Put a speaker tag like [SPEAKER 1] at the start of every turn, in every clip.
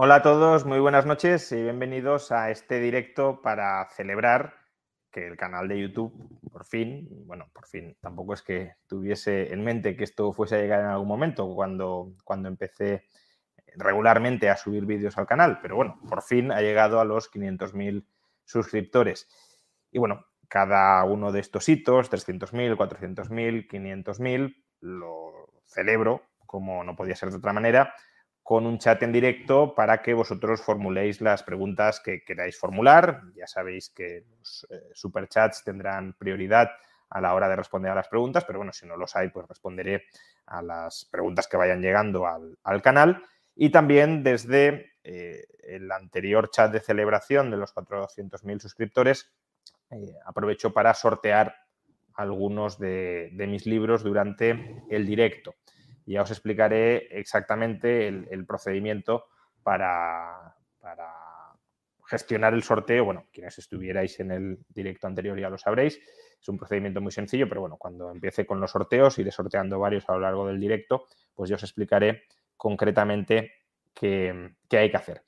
[SPEAKER 1] Hola a todos, muy buenas noches y bienvenidos a este directo para celebrar que el canal de YouTube, por fin, bueno, por fin, tampoco es que tuviese en mente que esto fuese a llegar en algún momento cuando, cuando empecé regularmente a subir vídeos al canal, pero bueno, por fin ha llegado a los 500.000 suscriptores. Y bueno, cada uno de estos hitos, 300.000, 400.000, 500.000, lo celebro, como no podía ser de otra manera, con un chat en directo para que vosotros formuléis las preguntas que queráis formular. Ya sabéis que los eh, superchats tendrán prioridad a la hora de responder a las preguntas, pero bueno, si no los hay, pues responderé a las preguntas que vayan llegando al, canal. Y también desde eh, el anterior chat de celebración de los 400.000 suscriptores, eh, aprovecho para sortear algunos de mis libros durante el directo y ya os explicaré exactamente el, procedimiento para, gestionar el sorteo. Bueno, quienes estuvierais en el directo anterior ya lo sabréis. Es un procedimiento muy sencillo, pero bueno, cuando empiece con los sorteos, iré sorteando varios a lo largo del directo, pues yo os explicaré concretamente qué, hay que hacer.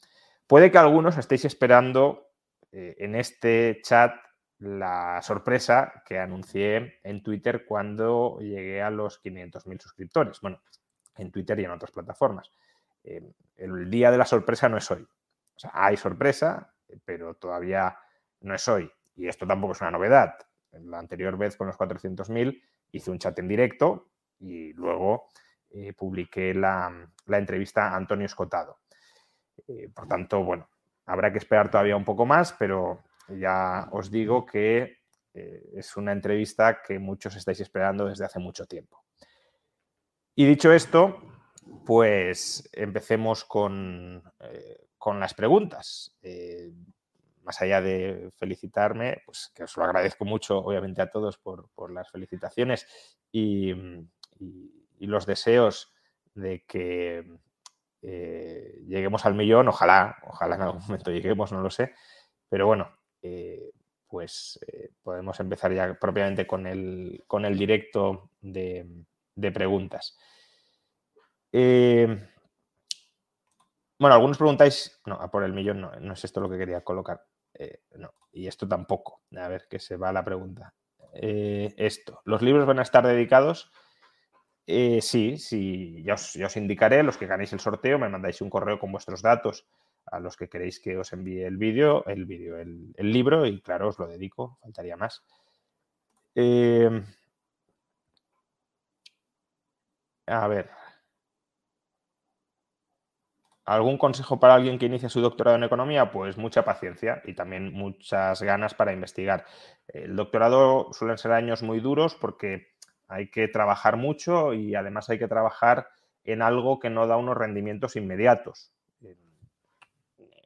[SPEAKER 1] Puede que algunos estéis esperando eh, en este chat la sorpresa que anuncié en Twitter cuando llegué a los 500.000 suscriptores. Bueno, en Twitter y en otras plataformas. Eh, el día de la sorpresa no es hoy. O sea, hay sorpresa, pero todavía no es hoy. Y esto tampoco es una novedad. La anterior vez con los 400.000 hice un chat en directo y luego eh, publiqué la, entrevista a Antonio Escotado. Eh, por tanto, bueno, habrá que esperar todavía un poco más, pero ya os digo que es una entrevista que muchos estáis esperando desde hace mucho tiempo. Y dicho esto, pues empecemos con, eh, las preguntas. Eh, más allá de felicitarme, pues que os lo agradezco mucho, obviamente, a todos por, las felicitaciones y, los deseos de que eh, lleguemos al millón. Ojalá, ojalá en algún momento lleguemos, no lo sé. Pero bueno, pues podemos empezar ya propiamente con el, con el directo de, de preguntas. Eh, bueno, algunos preguntáis, no, a por el millón no, no es esto lo que quería colocar. Eh, no, y esto tampoco. A ver, que se va la pregunta. Eh, esto, ¿los libros van a estar dedicados? sí, sí, ya os, os, indicaré, los que ganéis el sorteo, me mandáis un correo con vuestros datos a los que queréis que os envíe el vídeo, el vídeo, el, libro, y claro, os lo dedico, faltaría más. a ver, ¿Algún consejo para alguien que inicia su doctorado en economía? Pues mucha paciencia y también muchas ganas para investigar. El doctorado suelen ser años muy duros porque hay que trabajar mucho y además hay que trabajar en algo que no da unos rendimientos inmediatos.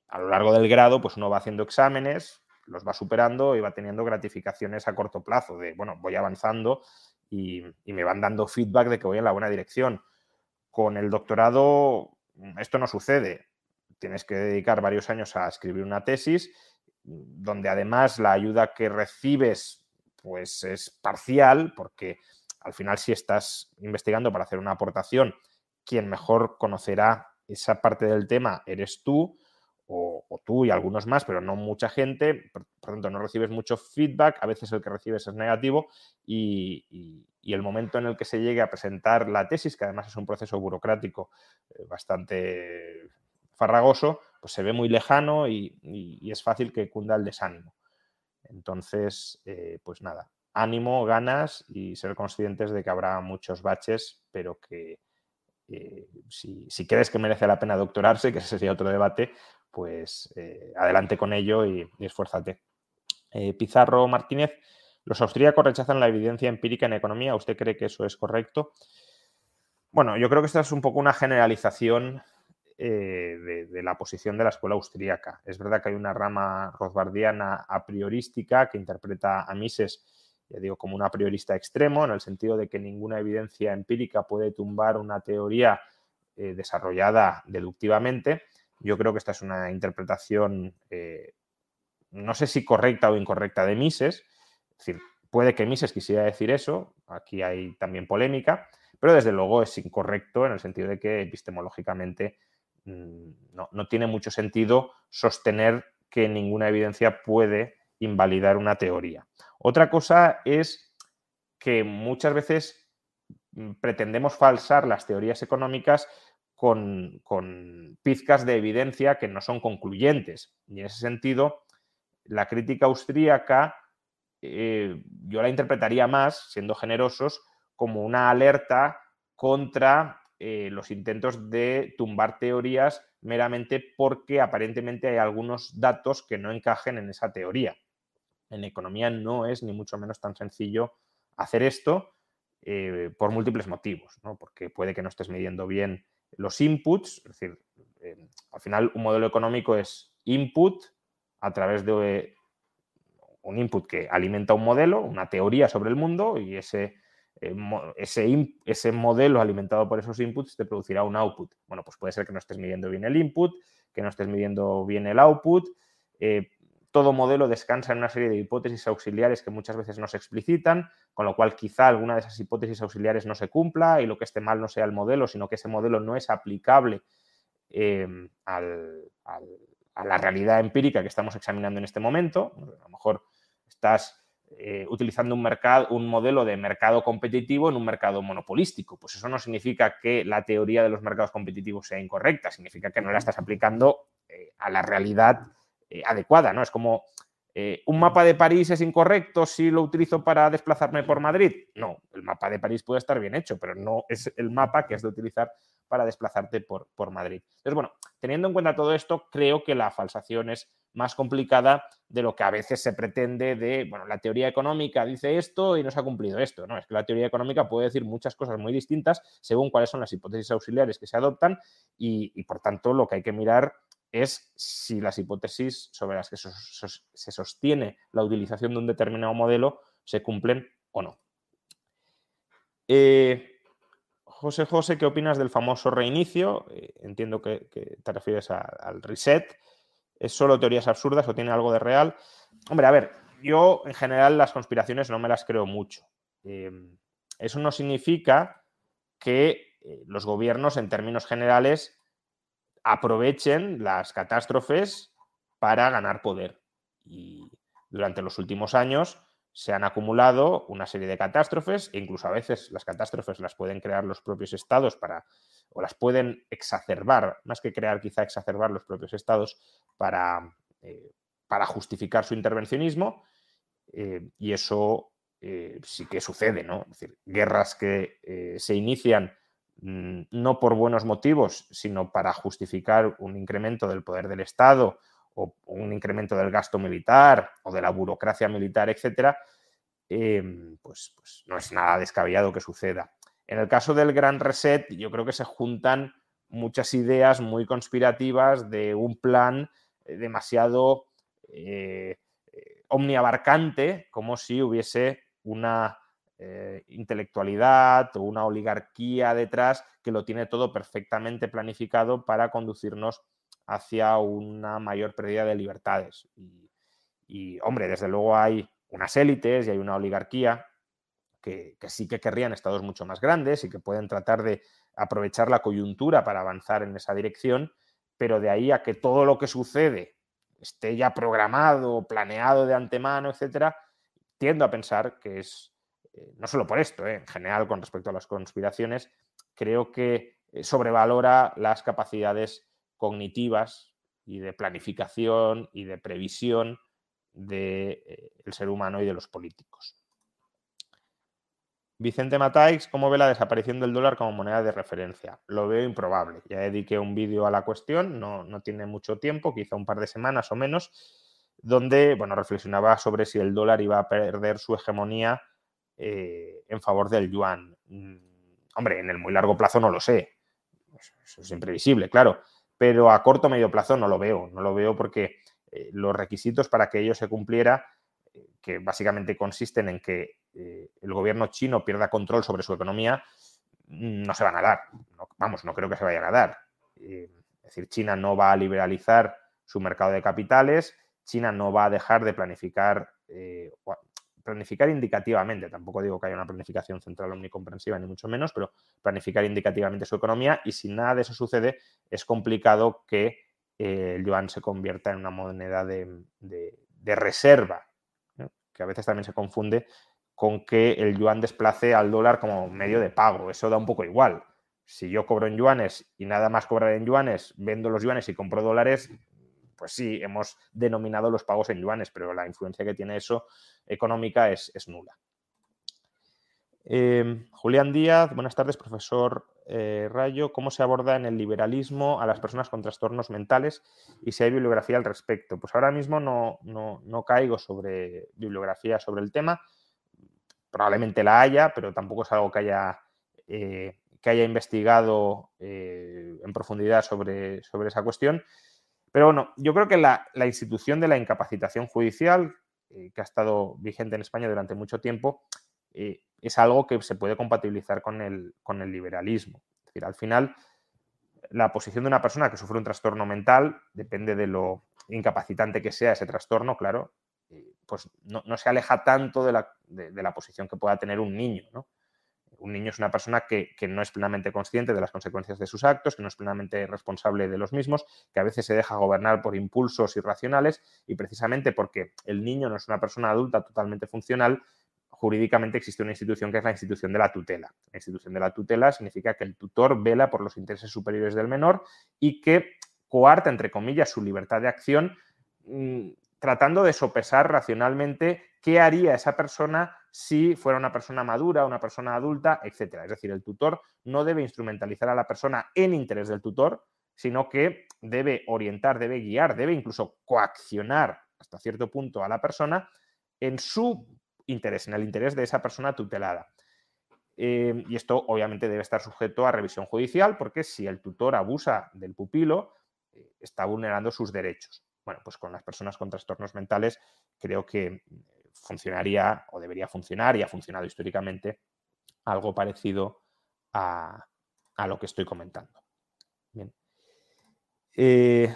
[SPEAKER 1] A lo largo del grado, pues uno va haciendo exámenes, los va superando y va teniendo gratificaciones a corto plazo de, bueno, voy avanzando y, y me van dando feedback de que voy en la buena dirección. Con el doctorado Mm, esto no sucede. Tienes que dedicar varios años a escribir una tesis donde además la ayuda que recibes pues es parcial porque al final si estás investigando para hacer una aportación, quien mejor conocerá esa parte del tema eres tú o, tú y algunos más, pero no mucha gente, por, lo tanto no recibes mucho feedback, a veces el que recibes es negativo y, el momento en el que se llegue a presentar la tesis, que además es un proceso burocrático eh, bastante farragoso, pues se ve muy lejano y, es fácil que cunda el desánimo. Entonces, eh, pues nada, ánimo, ganas y ser conscientes de que habrá muchos baches, pero que eh, si, crees que merece la pena doctorarse, que ese sería otro debate, pues eh, adelante con ello y, esfuérzate. Eh, Pizarro Martínez, los austríacos rechazan la evidencia empírica en economía. ¿Usted cree que eso es correcto? Bueno, yo creo que esta es un poco una generalización eh, de, la posición de la escuela austríaca. Es verdad que hay una rama rothbardiana a priorística que interpreta a Mises, ya digo, como un a priorista extremo, en el sentido de que ninguna evidencia empírica puede tumbar una teoría desarrollada deductivamente. Yo creo que esta es una interpretación, eh, no sé si correcta o incorrecta de Mises, es decir, puede que Mises quisiera decir eso, aquí hay también polémica, pero desde luego es incorrecto en el sentido de que epistemológicamente mm, no, tiene mucho sentido sostener que ninguna evidencia puede invalidar una teoría. Otra cosa es que muchas veces mm, pretendemos falsar las teorías económicas con, pizcas de evidencia que no son concluyentes. Y en ese sentido, la crítica austríaca eh, yo la interpretaría más, siendo generosos, como una alerta contra eh, los intentos de tumbar teorías meramente porque aparentemente hay algunos datos que no encajen en esa teoría. En economía no es ni mucho menos tan sencillo hacer esto eh, por múltiples motivos, porque puede que no estés midiendo bien los inputs, es decir, eh, al final un modelo económico es input a través de un input que alimenta un modelo, una teoría sobre el mundo y ese eh, ese, ese, modelo alimentado por esos inputs te producirá un output. Bueno, pues puede ser que no estés midiendo bien el input, que no estés midiendo bien el output. Todo modelo descansa en una serie de hipótesis auxiliares que muchas veces no se explicitan, con lo cual quizá alguna de esas hipótesis auxiliares no se cumpla y lo que esté mal no sea el modelo, sino que ese modelo no es aplicable eh, a la realidad empírica que estamos examinando en este momento. A lo mejor estás eh, utilizando un, mercado, un modelo de mercado competitivo en un mercado monopolístico. Pues eso no significa que la teoría de los mercados competitivos sea incorrecta, significa que no la estás aplicando eh, a la realidad eh, adecuada, ¿no? Es como un mapa de París es incorrecto si lo utilizo para desplazarme por Madrid. No, el mapa de París puede estar bien hecho, pero no es el mapa que has de utilizar para desplazarte por, por Madrid. Entonces, bueno, teniendo en cuenta todo esto, creo que la falsación es más complicada de lo que a veces se pretende de, bueno, la teoría económica dice esto y no se ha cumplido esto, ¿no? Es que la teoría económica puede decir muchas cosas muy distintas según cuáles son las hipótesis auxiliares que se adoptan y, por tanto lo que hay que mirar es si las hipótesis sobre las que se sostiene la utilización de un determinado modelo se cumplen o no. Eh, José José, ¿qué opinas del famoso reinicio? Eh, entiendo que, te refieres al reset. ¿Es solo teorías absurdas o tiene algo de real? Hombre, a ver, yo en general las conspiraciones no me las creo mucho. Em, eso no significa que eh, los gobiernos, en términos generales, aprovechen las catástrofes para ganar poder. Y durante los últimos años se han acumulado una serie de catástrofes e incluso a veces las catástrofes las pueden crear los propios estados para o las pueden exacerbar, más que crear quizá exacerbar los propios estados para, eh, para justificar su intervencionismo eh, y eso eh, sí que sucede, ¿no? Es decir, guerras que se inician no por buenos motivos, sino para justificar un incremento del poder del Estado o un incremento del gasto militar o de la burocracia militar, etcétera, pues, pues no es nada descabellado que suceda. En el caso del Gran Reset, yo creo que se juntan muchas ideas muy conspirativas de un plan eh, demasiado eh, omniabarcante, como si hubiese una eh, intelectualidad o una oligarquía detrás que lo tiene todo perfectamente planificado para conducirnos hacia una mayor pérdida de libertades. y hombre, desde luego hay unas élites y hay una oligarquía que, sí que querrían estados mucho más grandes y que pueden tratar de aprovechar la coyuntura para avanzar en esa dirección, pero de ahí a que todo lo que sucede esté ya programado, planeado de antemano, etcétera, tiendo a pensar que es, eh, no solo por esto, eh, en general con respecto a las conspiraciones, creo que eh, sobrevalora las capacidades cognitivas y de planificación y de previsión del ser humano y de los políticos. Vicente Mataix, ¿cómo ve la desaparición del dólar como moneda de referencia? Lo veo improbable. Ya dediqué un vídeo a la cuestión, no, tiene mucho tiempo, quizá un par de semanas o menos, donde bueno, reflexionaba sobre si el dólar iba a perder su hegemonía eh, en favor del yuan. Mm, hombre, en el muy largo plazo no lo sé. Eso es imprevisible, claro. Pero a corto o medio plazo no lo veo. No lo veo porque eh, los requisitos para que ello se cumpliera, eh, que básicamente consisten en que el gobierno chino pierda control sobre su economía, no se van a dar. vamos, no creo que se vayan a dar. es decir, China no va a liberalizar su mercado de capitales, China no va a dejar de planificar, planificar indicativamente, tampoco digo que haya una planificación central omnicomprensiva, ni mucho menos, pero planificar indicativamente su economía y si nada de eso sucede, es complicado que el yuan se convierta en una moneda de, reserva, que a veces también se confunde con que el yuan desplace al dólar como medio de pago. Eso da un poco igual. Si yo cobro en yuanes y nada más cobrar en yuanes, vendo los yuanes y compro dólares, pues sí, hemos denominado los pagos en yuanes, pero la influencia que tiene eso económica es, nula. Em, Julián Díaz, buenas tardes, profesor eh, Rayo. ¿Cómo se aborda en el liberalismo a las personas con trastornos mentales y si hay bibliografía al respecto? Pues ahora mismo no, caigo sobre bibliografía sobre el tema probablemente la haya, pero tampoco es algo que haya, eh, que haya investigado eh, en profundidad sobre, sobre, esa cuestión. Pero bueno, yo creo que la, institución de la incapacitación judicial, eh, que ha estado vigente en España durante mucho tiempo, es algo que se puede compatibilizar con el, con el liberalismo. Es decir, al final, la posición de una persona que sufre un trastorno mental depende de lo incapacitante que sea ese trastorno, claro, pues no, se aleja tanto de la, posición que pueda tener un niño. Un niño es una persona que, no es plenamente consciente de las consecuencias de sus actos, que no es plenamente responsable de los mismos, que a veces se deja gobernar por impulsos irracionales y precisamente porque el niño no es una persona adulta totalmente funcional, jurídicamente existe una institución que es la institución de la tutela. La institución de la tutela significa que el tutor vela por los intereses superiores del menor y que coarta, entre comillas, su libertad de acción mm, tratando de sopesar racionalmente qué haría esa persona si fuera una persona madura, una persona adulta, etc. Es decir, el tutor no debe instrumentalizar a la persona en interés del tutor, sino que debe orientar, debe guiar, debe incluso coaccionar hasta cierto punto a la persona en su interés, en el interés de esa persona tutelada. Eh, y esto obviamente debe estar sujeto a revisión judicial porque si el tutor abusa del pupilo, eh, está vulnerando sus derechos. Bueno, pues con las personas con trastornos mentales creo que funcionaría o debería funcionar y ha funcionado históricamente algo parecido a, lo que estoy comentando. Bien. Eh,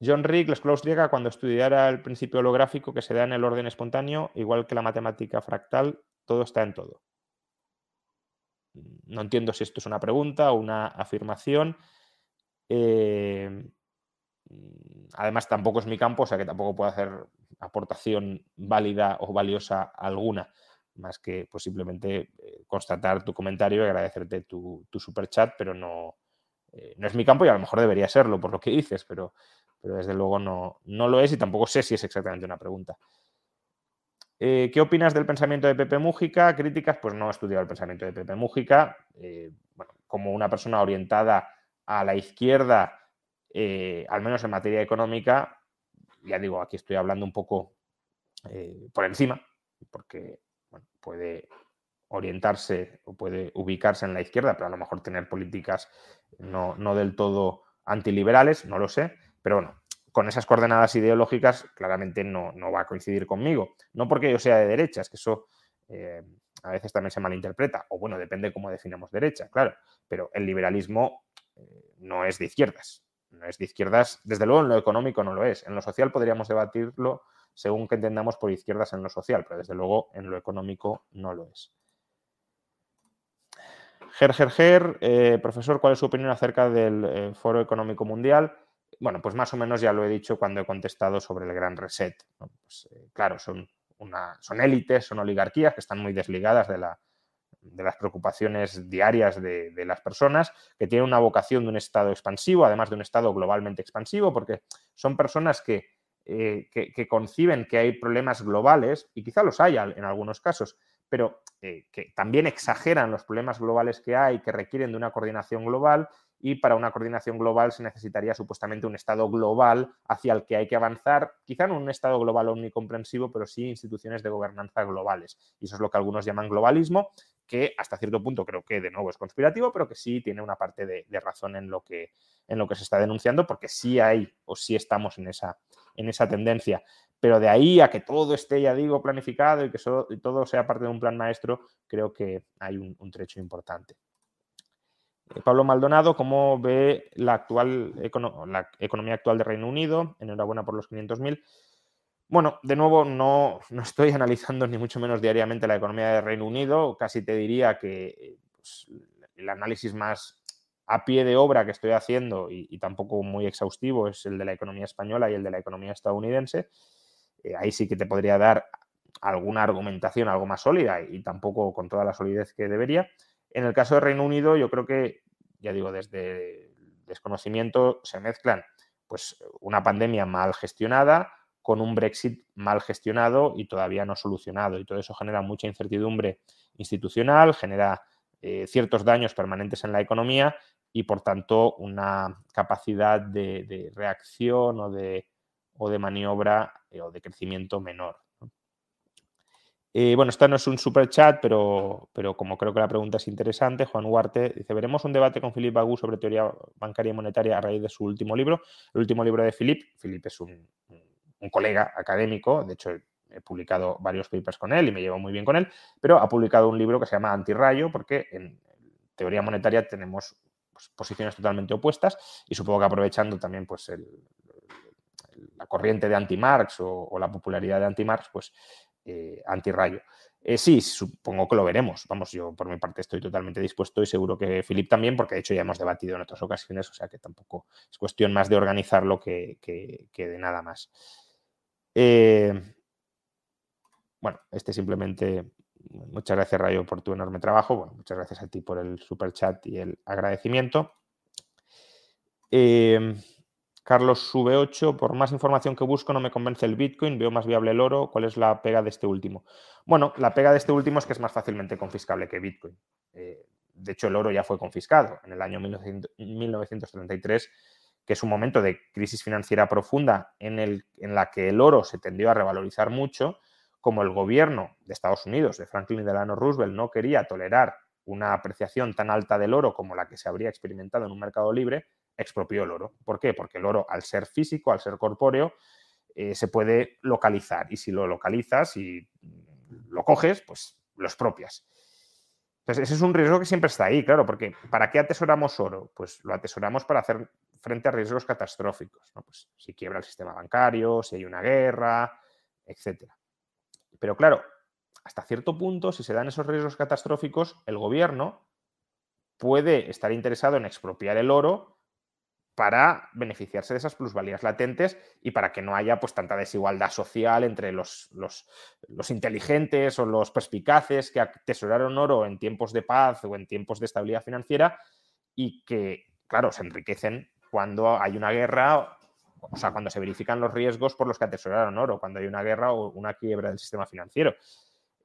[SPEAKER 1] John Rick, la escuela austríaca, cuando estudiara el principio holográfico que se da en el orden espontáneo, igual que la matemática fractal, todo está en todo. No entiendo si esto es una pregunta o una afirmación. Eh, además, tampoco es mi campo, o sea que tampoco puedo hacer aportación válida o valiosa alguna, más que pues, simplemente eh, constatar tu comentario y agradecerte tu, super chat, pero no, eh, no es mi campo y a lo mejor debería serlo por lo que dices, pero, pero desde luego no, no lo es y tampoco sé si es exactamente una pregunta. Eh, ¿Qué opinas del pensamiento de Pepe Mújica? Críticas, pues no he estudiado el pensamiento de Pepe Mújica. como una persona orientada a la izquierda, eh, al menos en materia económica, ya digo, aquí estoy hablando un poco eh, por encima, porque puede orientarse o puede ubicarse en la izquierda, pero a lo mejor tener políticas no, del todo antiliberales, no lo sé, pero bueno, con esas coordenadas ideológicas claramente no, va a coincidir conmigo. No porque yo sea de derecha, es que eso eh, a veces también se malinterpreta, o bueno, depende cómo definamos derecha, claro, pero el liberalismo no es de izquierdas, no es de izquierdas, desde luego en lo económico no lo es. En lo social podríamos debatirlo según que entendamos por izquierdas en lo social, pero desde luego en lo económico no lo es. Ger, Ger, Ger, eh, profesor, ¿cuál es su opinión acerca del eh, Foro Económico Mundial? Bueno, pues más o menos ya lo he dicho cuando he contestado sobre el Gran Reset. Pues, eh, claro, son, una, son élites, son oligarquías que están muy desligadas de la, de las preocupaciones diarias de, las personas, que tienen una vocación de un Estado expansivo, además de un Estado globalmente expansivo, porque son personas que, eh, que, conciben que hay problemas globales, y quizá los haya en algunos casos, pero eh, que también exageran los problemas globales que hay, que requieren de una coordinación global y para una coordinación global se necesitaría supuestamente un Estado global hacia el que hay que avanzar, quizá no un Estado global omnicomprensivo, pero sí instituciones de gobernanza globales. Y eso es lo que algunos llaman globalismo, que hasta cierto punto creo que de nuevo es conspirativo, pero que sí tiene una parte de, razón en lo, que, en lo que se está denunciando, porque sí hay o sí estamos en esa, en esa tendencia. Pero de ahí a que todo esté, ya digo, planificado y que todo sea parte de un plan maestro, creo que hay un, trecho importante. Eh, Pablo Maldonado, ¿cómo ve la, actual, la economía actual de Reino Unido? Enhorabuena por los 500.000. Bueno, de nuevo, no, estoy analizando ni mucho menos diariamente la economía de Reino Unido. Casi te diría que pues, el análisis más a pie de obra que estoy haciendo y, tampoco muy exhaustivo es el de la economía española y el de la economía estadounidense. Eh, ahí sí que te podría dar alguna argumentación algo más sólida y tampoco con toda la solidez que debería. En el caso de Reino Unido, yo creo que, ya digo, desde desconocimiento se mezclan pues una pandemia mal gestionada, con un Brexit mal gestionado y todavía no solucionado. Y todo eso genera mucha incertidumbre institucional, genera eh, ciertos daños permanentes en la economía y, por tanto, una capacidad de, reacción o de, o de maniobra eh, o de crecimiento menor. Eh, bueno, esta no es un super chat, pero, pero como creo que la pregunta es interesante, Juan Huarte dice: Veremos un debate con Philippe Bagú sobre teoría bancaria y monetaria a raíz de su último libro. El último libro de Philippe, Philippe es un colega académico, de hecho he publicado varios papers con él y me llevo muy bien con él, pero ha publicado un libro que se llama Antirrayo porque en teoría monetaria tenemos pues, posiciones totalmente opuestas y supongo que aprovechando también pues la corriente de anti-Marx o, la popularidad de anti-Marx, pues eh, antirrayo. Eh, sí, supongo que lo veremos. Vamos, yo por mi parte estoy totalmente dispuesto y seguro que Filip también, porque de hecho ya hemos debatido en otras ocasiones, o sea que tampoco es cuestión más de organizarlo que de nada más. Eh, bueno, este simplemente, muchas gracias Rayo por tu enorme trabajo, bueno, muchas gracias a ti por el super chat y el agradecimiento. Eh, Carlos sube 8, por más información que busco no me convence el Bitcoin, veo más viable el oro, ¿cuál es la pega de este último? Bueno, la pega de este último es que es más fácilmente confiscable que Bitcoin. Eh, de hecho, el oro ya fue confiscado en el año 1933 que es un momento de crisis financiera profunda en, el, en la que el oro se tendió a revalorizar mucho, como el gobierno de Estados Unidos, de Franklin Delano Roosevelt, no quería tolerar una apreciación tan alta del oro como la que se habría experimentado en un mercado libre, expropió el oro. ¿Por qué? Porque el oro, al ser físico, al ser corpóreo, eh, se puede localizar. Y si lo localizas y lo coges, pues lo expropias. Entonces, ese es un riesgo que siempre está ahí, claro, porque ¿para qué atesoramos oro? Pues lo atesoramos para hacer frente a riesgos catastróficos, Pues si quiebra el sistema bancario, si hay una guerra, etc. Pero claro, hasta cierto punto, si se dan esos riesgos catastróficos, el gobierno puede estar interesado en expropiar el oro para beneficiarse de esas plusvalías latentes y para que no haya pues tanta desigualdad social entre los, los, los, inteligentes o los perspicaces que atesoraron oro en tiempos de paz o en tiempos de estabilidad financiera y que, claro, se enriquecen cuando hay una guerra, o sea, cuando se verifican los riesgos por los que atesoraron oro, cuando hay una guerra o una quiebra del sistema financiero,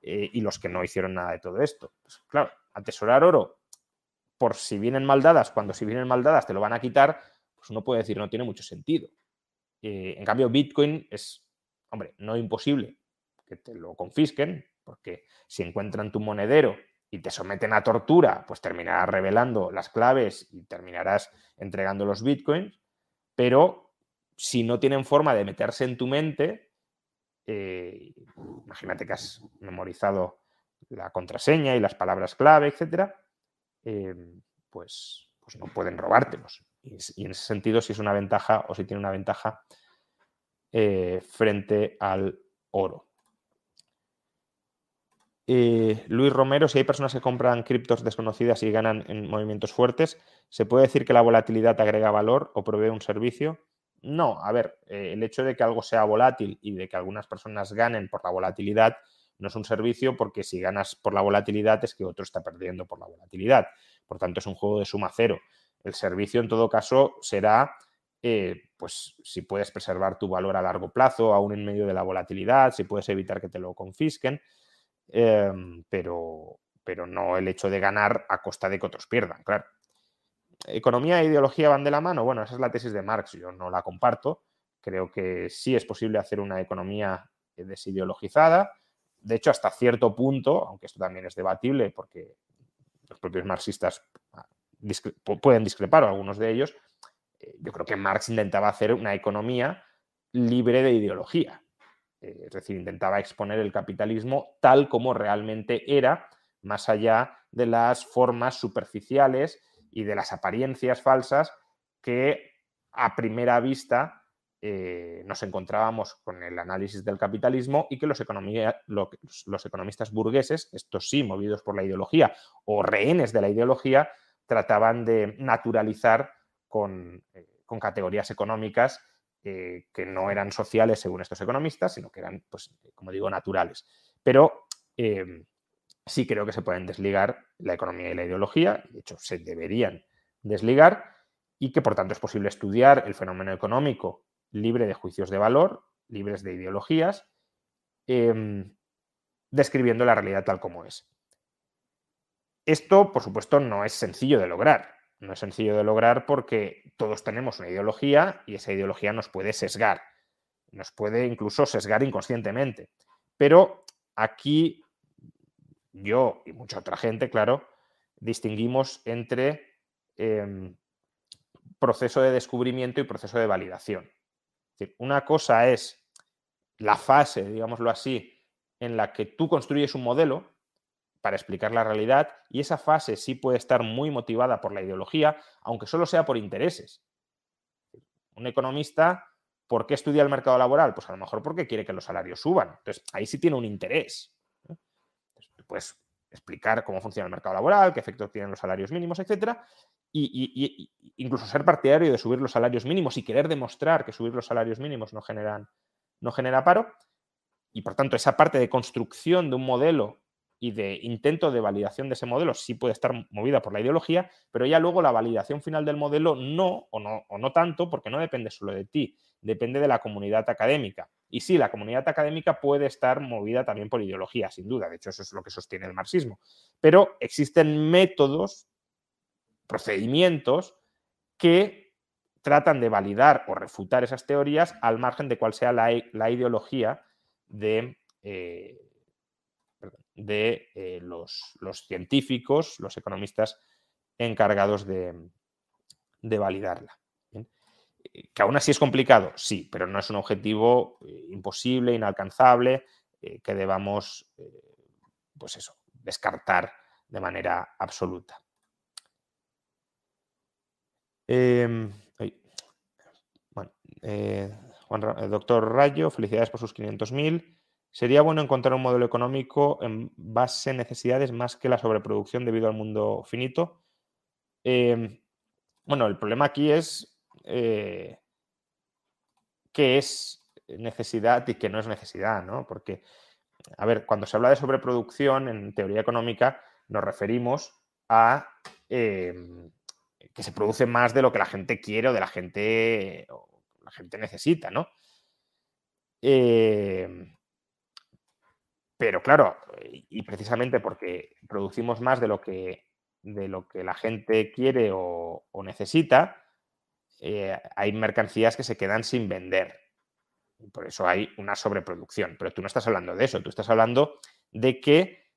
[SPEAKER 1] eh, y los que no hicieron nada de todo esto. Pues, claro, atesorar oro por si vienen mal dadas, cuando si vienen mal dadas te lo van a quitar, pues uno puede decir no tiene mucho sentido. Eh, en cambio, Bitcoin es, hombre, no imposible que te lo confisquen, porque si encuentran tu monedero y te someten a tortura, pues terminarás revelando las claves y terminarás entregando los bitcoins, pero si no tienen forma de meterse en tu mente, eh, imagínate que has memorizado la contraseña y las palabras clave, etcétera, eh, pues, pues no pueden robártelos. Y, en ese sentido, si es una ventaja o si tiene una ventaja eh, frente al oro. Eh, Luis Romero, si hay personas que compran criptos desconocidas y ganan en movimientos fuertes, ¿se puede decir que la volatilidad agrega valor o provee un servicio? No, a ver, eh, el hecho de que algo sea volátil y de que algunas personas ganen por la volatilidad no es un servicio porque si ganas por la volatilidad es que otro está perdiendo por la volatilidad. Por tanto, es un juego de suma cero. El servicio, en todo caso, será, eh, pues, si puedes preservar tu valor a largo plazo, aún en medio de la volatilidad, si puedes evitar que te lo confisquen. Em, pero, pero no el hecho de ganar a costa de que otros pierdan, claro. ¿Economía e ideología van de la mano? Bueno, esa es la tesis de Marx, yo no la comparto. Creo que sí es posible hacer una economía desideologizada. de hecho, hasta cierto punto, aunque esto también es debatible porque los propios marxistas ah, pueden discrepar, algunos de ellos, eh, yo creo que Marx intentaba hacer una economía libre de ideología. Eh, es decir, intentaba exponer el capitalismo tal como realmente era, más allá de las formas superficiales y de las apariencias falsas que a primera vista eh, nos encontrábamos con el análisis del capitalismo y que los, economistas burgueses, estos sí, movidos por la ideología o rehenes de la ideología, trataban de naturalizar con, eh, categorías económicas eh, que no eran sociales según estos economistas, sino que eran, pues, como digo, naturales. Pero sí creo que se pueden desligar la economía y la ideología, de hecho se deberían desligar, y que por tanto es posible estudiar el fenómeno económico libre de juicios de valor, libres de ideologías, em, describiendo la realidad tal como es. Esto, por supuesto, no es sencillo de lograr. No es sencillo de lograr porque todos tenemos una ideología y esa ideología nos puede sesgar. Nos puede incluso sesgar inconscientemente. Pero aquí yo y mucha otra gente, claro, distinguimos entre em, proceso de descubrimiento y proceso de validación una cosa es la fase, digámoslo así, en la que tú construyes un modelo para explicar la realidad y esa fase sí puede estar muy motivada por la ideología, aunque solo sea por intereses. Un economista, ¿por qué estudia el mercado laboral? Pues a lo mejor porque quiere que los salarios suban. Entonces, ahí sí tiene un interés. puedes explicar cómo funciona el mercado laboral, qué efectos tienen los salarios mínimos, etcétera, y, incluso ser partidario de subir los salarios mínimos y querer demostrar que subir los salarios mínimos no, generan, no genera paro. Y por tanto, esa parte de construcción de un modelo y de intento de validación de ese modelo sí puede estar movida por la ideología, pero ya luego la validación final del modelo no o no, o no tanto, porque no depende solo de ti, depende de la comunidad académica. Y sí, la comunidad académica puede estar movida también por ideología, sin duda, de hecho eso es lo que sostiene el marxismo. Pero existen métodos procedimientos que tratan de validar o refutar esas teorías al margen de cuál sea la, ideología de, eh, de eh, los, científicos, los economistas encargados de, validarla. Que aún así es complicado, sí, pero no es un objetivo eh, imposible, inalcanzable, que debamos, pues eso, descartar de manera absoluta. Em, bueno, eh, doctor Rayo, felicidades por sus 500.000. Sería bueno encontrar un modelo económico en base a necesidades más que la sobreproducción debido al mundo finito. Em, bueno, el problema aquí es eh, qué es necesidad y qué no es necesidad, ¿no? Porque, a ver, cuando se habla de sobreproducción en teoría económica, nos referimos a em, que se produce más de lo que la gente quiere o de la gente, la gente necesita, ¿no? Em, pero claro, y precisamente porque producimos más de lo que, de lo que la gente quiere o, necesita, eh, hay mercancías que se quedan sin vender. Por eso hay una sobreproducción. Pero tú no estás hablando de eso, tú estás hablando de que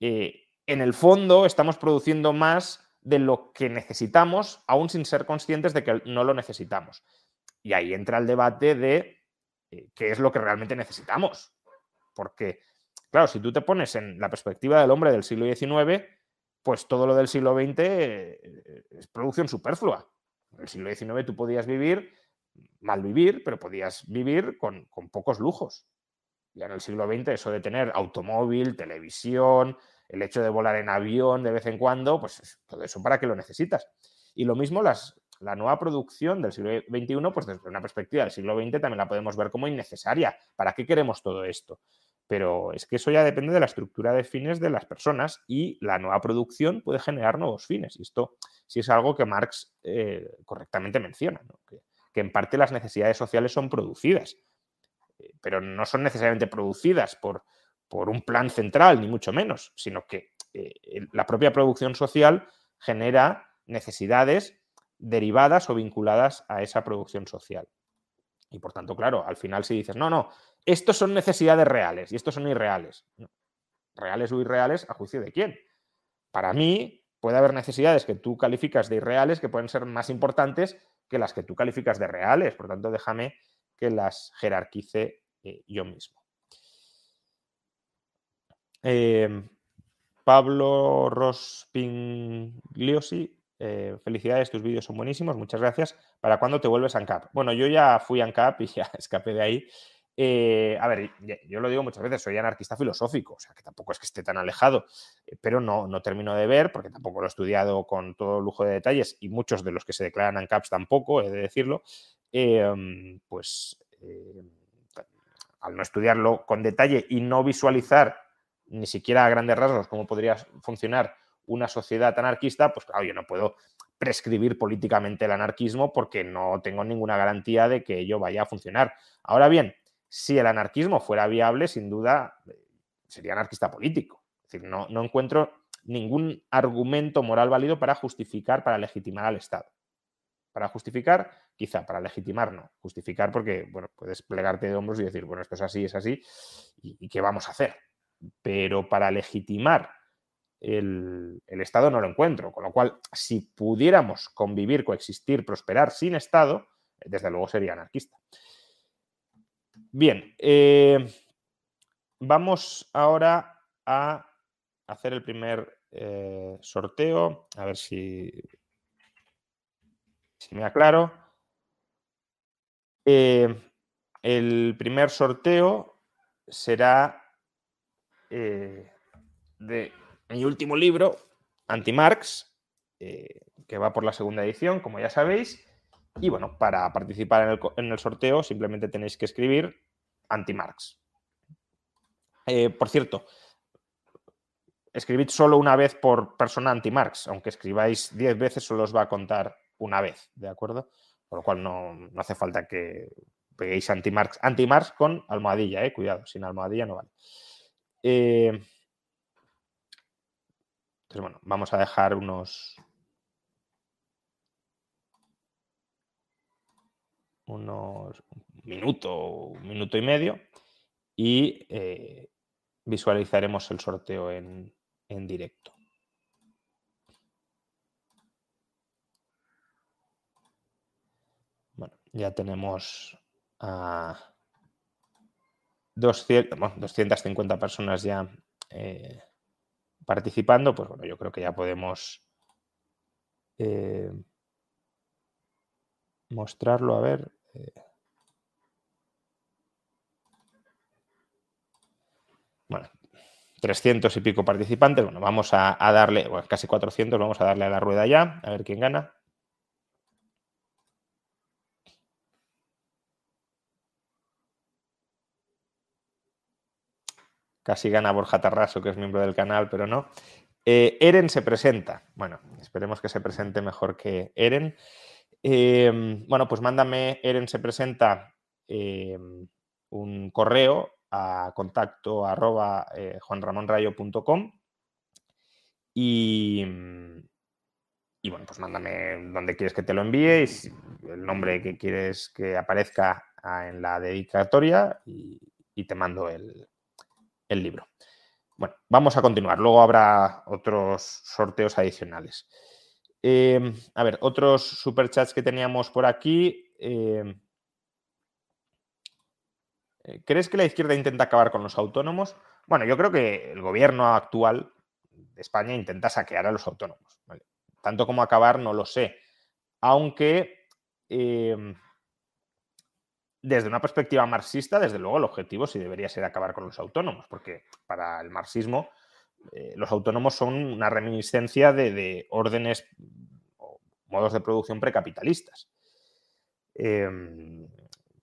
[SPEAKER 1] eh, en el fondo estamos produciendo más de lo que necesitamos, aún sin ser conscientes de que no lo necesitamos. Y ahí entra el debate de eh, qué es lo que realmente necesitamos. Porque, claro, si tú te pones en la perspectiva del hombre del siglo XIX, pues todo lo del siglo XX eh, es producción superflua. En el siglo XIX tú podías vivir, mal vivir, pero podías vivir con, con pocos lujos. Ya en el siglo XX eso de tener automóvil, televisión, el hecho de volar en avión de vez en cuando, pues todo eso para qué lo necesitas. Y lo mismo las, la nueva producción del siglo XXI, pues desde una perspectiva del siglo XX también la podemos ver como innecesaria. ¿Para qué queremos todo esto? Pero es que eso ya depende de la estructura de fines de las personas y la nueva producción puede generar nuevos fines. Y esto sí es algo que Marx eh, correctamente menciona, que, que, en parte las necesidades sociales son producidas, eh, pero no son necesariamente producidas por, por un plan central, ni mucho menos, sino que eh, la propia producción social genera necesidades derivadas o vinculadas a esa producción social. Y por tanto, claro, al final si dices, no, no, estos son necesidades reales y estos son irreales. Reales o irreales, ¿a juicio de quién? Para mí, puede haber necesidades que tú calificas de irreales que pueden ser más importantes que las que tú calificas de reales. Por tanto, déjame que las jerarquice eh, yo mismo. Em, Pablo Rospingliosi, eh, felicidades, tus vídeos son buenísimos, muchas gracias. ¿Para cuándo te vuelves a ANCAP? Bueno, yo ya fui a ANCAP y ya escapé de ahí. Eh, a ver, yo lo digo muchas veces, soy anarquista filosófico, o sea que tampoco es que esté tan alejado, eh, pero no, no termino de ver, porque tampoco lo he estudiado con todo lujo de detalles y muchos de los que se declaran ANCAPs tampoco, he de decirlo, em, pues al no estudiarlo con detalle y no visualizar ni siquiera a grandes rasgos cómo podría funcionar una sociedad anarquista, pues claro, yo no puedo prescribir políticamente el anarquismo porque no tengo ninguna garantía de que ello vaya a funcionar. Ahora bien, si el anarquismo fuera viable, sin duda sería anarquista político. Es decir, no, no encuentro ningún argumento moral válido para justificar, para legitimar al Estado. Para justificar, quizá, para legitimar no. Justificar porque, bueno, puedes plegarte de hombros y decir, bueno, esto es así, es así, y qué vamos a hacer? pero para legitimar el, Estado no lo encuentro. Con lo cual, si pudiéramos convivir, coexistir, prosperar sin Estado, desde luego sería anarquista. Bien, eh, vamos ahora a hacer el primer eh, sorteo, a ver si, me aclaro. Eh, el primer sorteo será eh, de mi último libro, Anti-Marx, que va por la segunda edición, como ya sabéis. Y bueno, para participar en el, sorteo simplemente tenéis que escribir Anti-Marx. Eh, por cierto, escribid solo una vez por persona anti-Marx, aunque escribáis 10 veces solo os va a contar una vez, ¿de acuerdo? Por lo cual no, no hace falta que peguéis anti-Marx. Anti-Marx con almohadilla, eh, cuidado, sin almohadilla no vale. Eh, entonces, bueno, vamos a dejar unos... unos minuto, un minuto y medio y eh, visualizaremos el sorteo en, en directo. Bueno, ya tenemos a 250 personas ya eh, participando, pues bueno, yo creo que ya podemos eh, mostrarlo, a ver. bueno, 300 y pico participantes, bueno, vamos a, darle, bueno, casi 400, vamos a darle a la rueda ya, a ver quién gana. Casi gana Borja Tarraso, que es miembro del canal, pero no. Eh, Eren se presenta. Bueno, esperemos que se presente mejor que Eren. Em, bueno, pues mándame, Eren se presenta em, un correo a contacto arroba eh, juanramonrayo.com y, y bueno, pues mándame donde quieres que te lo envíe el nombre que quieres que aparezca en la dedicatoria y te mando el, el libro. Bueno, vamos a continuar. Luego habrá otros sorteos adicionales. Em, a ver, otros superchats que teníamos por aquí. Em, ¿Crees que la izquierda intenta acabar con los autónomos? Bueno, yo creo que el gobierno actual de España intenta saquear a los autónomos. Tanto como acabar, no lo sé. Aunque em, desde una perspectiva marxista, desde luego el objetivo sí debería ser acabar con los autónomos, porque para el marxismo eh, los autónomos son una reminiscencia de, órdenes o modos de producción precapitalistas. Em,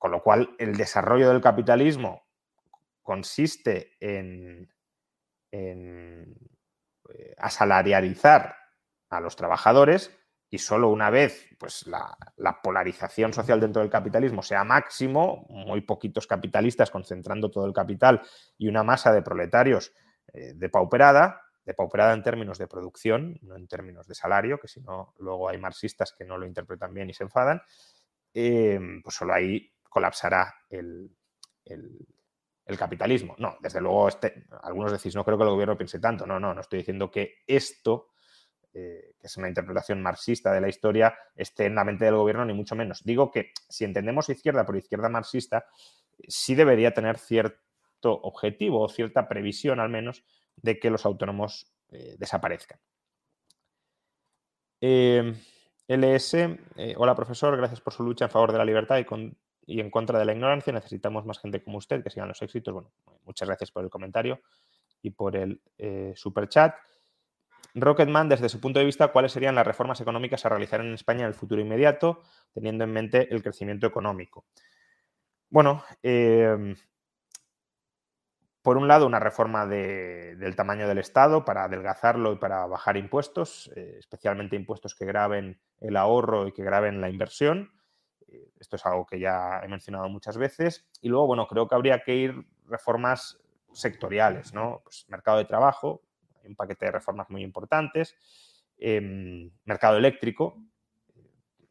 [SPEAKER 1] con lo cual, el desarrollo del capitalismo consiste en, en eh, asalariarizar a los trabajadores y solo una vez pues, la, polarización social dentro del capitalismo sea máximo, muy poquitos capitalistas concentrando todo el capital y una masa de proletarios eh, depauperada, depauperada en términos de producción, no en términos de salario, que si no luego hay marxistas que no lo interpretan bien y se enfadan, eh, pues solo ahí colapsará el, capitalismo. No, desde luego, este, algunos decís, no creo que el gobierno piense tanto. No, no, no estoy diciendo que esto, eh, que es una interpretación marxista de la historia, esté en la mente del gobierno, ni mucho menos. Digo que si entendemos izquierda por izquierda marxista, sí debería tener cierto objetivo o cierta previsión al menos de que los autónomos eh, desaparezcan. Em, LS, eh, hola profesor, gracias por su lucha en favor de la libertad y, en contra de la ignorancia. Necesitamos más gente como usted que sigan los éxitos. Bueno, muchas gracias por el comentario y por el eh, super chat. Rocketman, desde su punto de vista, ¿cuáles serían las reformas económicas a realizar en España en el futuro inmediato, teniendo en mente el crecimiento económico? Bueno, em, por un lado, una reforma del tamaño del Estado para adelgazarlo y para bajar impuestos, eh, especialmente impuestos que graben el ahorro y que graben la inversión. Eh, esto es algo que ya he mencionado muchas veces. Y luego, bueno, creo que habría que ir reformas sectoriales, ¿no? Pues mercado de trabajo, hay un paquete de reformas muy importantes. Em, mercado eléctrico,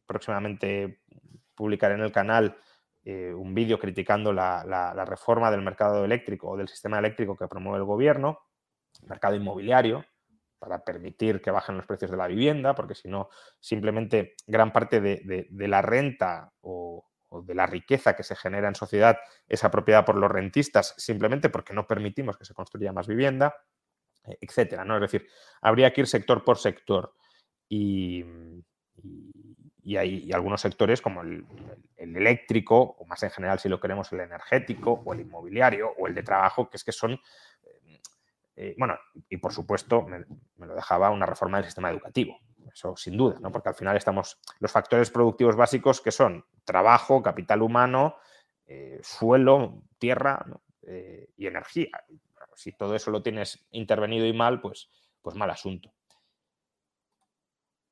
[SPEAKER 1] próximamente publicaré en el canal eh, un vídeo criticando la, reforma del mercado eléctrico o del sistema eléctrico que promueve el gobierno, mercado inmobiliario, para permitir que bajen los precios de la vivienda, porque si no, simplemente gran parte de, la renta o, de la riqueza que se genera en sociedad es apropiada por los rentistas, simplemente porque no permitimos que se construya más vivienda, eh, etcétera. ¿no? Es decir, habría que ir sector por sector. y y hay algunos sectores como el, eléctrico, o más en general si lo queremos el energético, o el inmobiliario, o el de trabajo, que es que son, eh, eh, bueno, y por supuesto me, lo dejaba una reforma del sistema educativo, eso sin duda, ¿no? porque al final estamos, los factores productivos básicos que son trabajo, capital humano, eh, suelo, tierra y energía. Si todo eso lo tienes intervenido y mal, pues, pues mal asunto.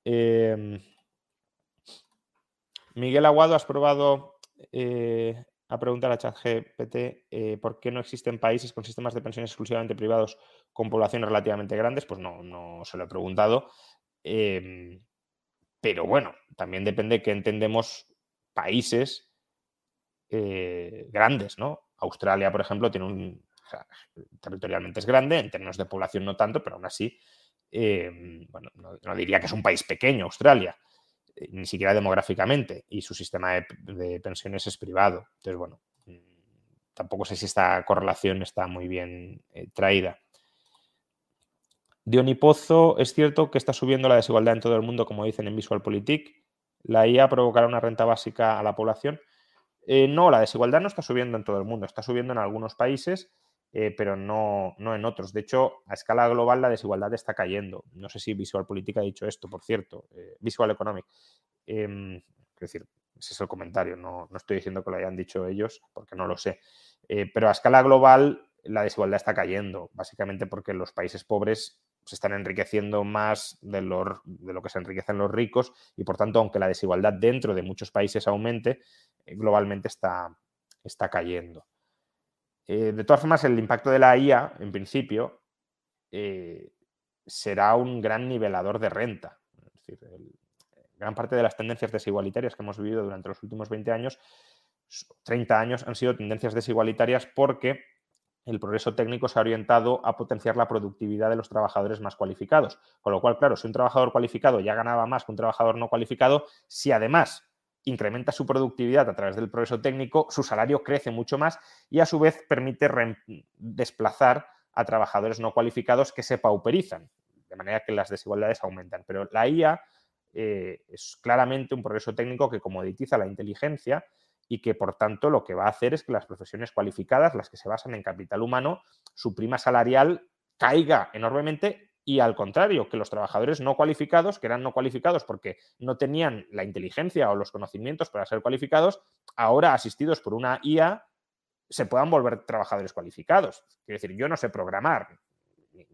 [SPEAKER 1] Em, Miguel Aguado, has probado eh, a preguntar a ChatGPT eh, por qué no existen países con sistemas de pensiones exclusivamente privados con poblaciones relativamente grandes. Pues no, no se lo he preguntado. Em, pero bueno, también depende de que entendemos países eh, grandes, ¿no? Australia, por ejemplo, tiene un. territorialmente es grande, en términos de población no tanto, pero aún así, em, bueno, no diría que es un país pequeño, Australia eh, ni siquiera demográficamente, y su sistema de, pensiones es privado. Entonces, bueno, mm, tampoco sé si esta correlación está muy bien eh, traída. Dionipozo, es cierto que está subiendo la desigualdad en todo el mundo, como dicen en VisualPolitik. ¿La IA provocará una renta básica a la población? Eh, no, la desigualdad no está subiendo en todo el mundo, está subiendo en algunos países eh, pero no, no, en otros. De hecho, a escala global la desigualdad está cayendo. No sé si Visual Política ha dicho esto, por cierto, eh, Visual Economic. Em, es decir, ese es el comentario, no, no, estoy diciendo que lo hayan dicho ellos, porque no lo sé. Pero a escala global la desigualdad está cayendo, básicamente porque los países pobres se están enriqueciendo más de lo, de lo que se enriquecen los ricos y por tanto, aunque la desigualdad dentro de muchos países aumente, globalmente está, está cayendo. Eh, de todas formas, el impacto de la IA, en principio, eh, será un gran nivelador de renta. Es decir, gran parte de las tendencias desigualitarias que hemos vivido durante los últimos 20 años, 30 años, han sido tendencias desigualitarias porque el progreso técnico se ha orientado a potenciar la productividad de los trabajadores más cualificados. Con lo cual, claro, si un trabajador cualificado ya ganaba más que un trabajador no cualificado, si además incrementa su productividad a través del progreso técnico, su salario crece mucho más y a su vez permite desplazar a trabajadores no cualificados que se pauperizan, de manera que las desigualdades aumentan. Pero la IA eh, es claramente un progreso técnico que comoditiza la inteligencia y que por tanto lo que va a hacer es que las profesiones cualificadas, las que se basan en capital humano, su prima salarial caiga enormemente y al contrario, que los trabajadores no cualificados, que eran no cualificados porque no tenían la inteligencia o los conocimientos para ser cualificados, ahora asistidos por una IA, se puedan volver trabajadores cualificados. Quiero decir, yo no sé programar, ni,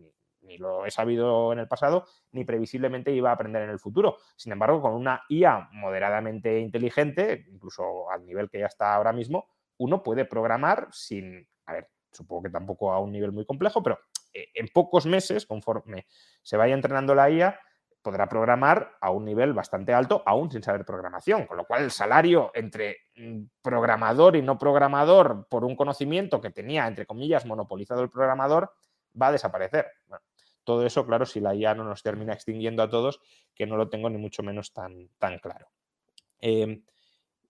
[SPEAKER 1] lo he sabido en el pasado, ni previsiblemente iba a aprender en el futuro. Sin embargo, con una IA moderadamente inteligente, incluso al nivel que ya está ahora mismo, uno puede programar sin, a ver, supongo que tampoco a un nivel muy complejo, pero eh, en pocos meses, conforme se vaya entrenando la IA, podrá programar a un nivel bastante alto, aún sin saber programación, con lo cual el salario entre mm, programador y no programador por un conocimiento que tenía, entre comillas, monopolizado el programador, va a desaparecer. Todo eso, claro, si la IA no nos termina extinguiendo a todos, que no lo tengo ni mucho menos tan, tan claro. Eh,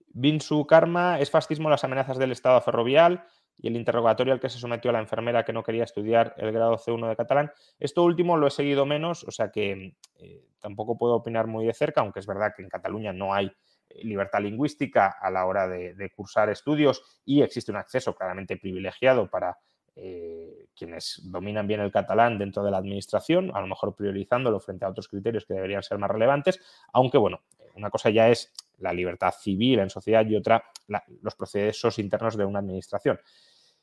[SPEAKER 1] Binsu Karma es fascismo las amenazas del Estado ferrovial y el interrogatorio al que se sometió a la enfermera que no quería estudiar el grado C1 de catalán. Esto último lo he seguido menos, o sea que eh, tampoco puedo opinar muy de cerca, aunque es verdad que en Cataluña no hay eh, libertad lingüística a la hora de, cursar estudios y existe un acceso claramente privilegiado para eh, quienes dominan bien el catalán dentro de la administración, a lo mejor priorizándolo frente a otros criterios que deberían ser más relevantes, aunque bueno, una cosa ya es la libertad civil en sociedad y otra los procesos internos de una administración.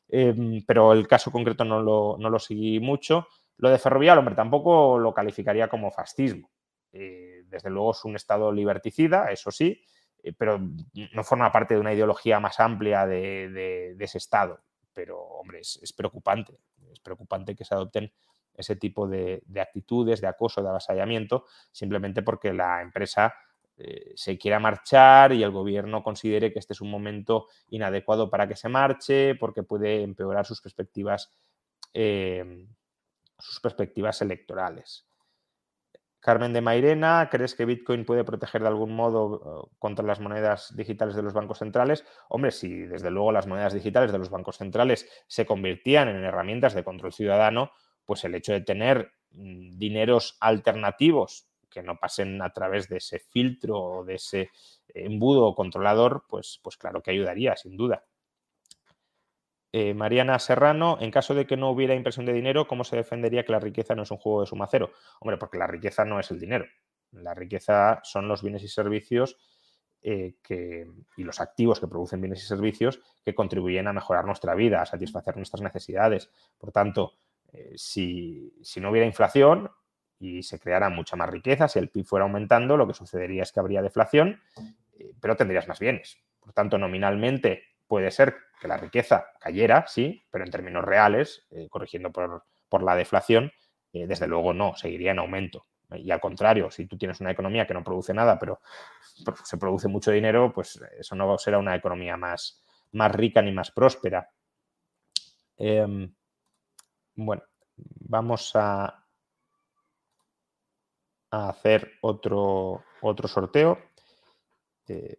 [SPEAKER 1] Em, pero el caso concreto no lo, no lo, seguí mucho. Lo de Ferrovial, hombre, tampoco lo calificaría como fascismo. Eh, desde luego es un Estado liberticida, eso sí, eh, pero no forma parte de una ideología más amplia de, ese Estado. Pero, hombre, es, preocupante. Es preocupante que se adopten ese tipo de, de actitudes, de acoso, de avasallamiento, simplemente porque la empresa eh, se quiera marchar y el gobierno considere que este es un momento inadecuado para que se marche porque puede empeorar sus perspectivas, em, sus perspectivas electorales. Carmen de Mairena, ¿crees que Bitcoin puede proteger de algún modo eh, contra las monedas digitales de los bancos centrales? Hombre, si desde luego las monedas digitales de los bancos centrales se convirtieran en herramientas de control ciudadano, pues el hecho de tener mm, dineros alternativos que no pasen a través de ese filtro o de ese embudo controlador, pues, pues claro que ayudaría, sin duda. Eh, Mariana Serrano, en caso de que no hubiera impresión de dinero, ¿cómo se defendería que la riqueza no es un juego de suma cero? Hombre, porque la riqueza no es el dinero. La riqueza son los bienes y servicios eh, y los activos que producen bienes y servicios que contribuyen a mejorar nuestra vida, a satisfacer nuestras necesidades. Por tanto, eh, si, si, no hubiera inflación, y se creara mucha más riqueza. Si el PIB fuera aumentando, lo que sucedería es que habría deflación, pero tendrías más bienes. Por tanto, nominalmente puede ser que la riqueza cayera, sí, pero en términos reales, eh, corrigiendo por, la deflación, eh, desde luego no, seguiría en aumento. Y al contrario, si tú tienes una economía que no produce nada, pero se produce mucho dinero, pues eso no será una economía más, más rica ni más próspera. Em, bueno, vamos a, a hacer otro, otro sorteo. Eh,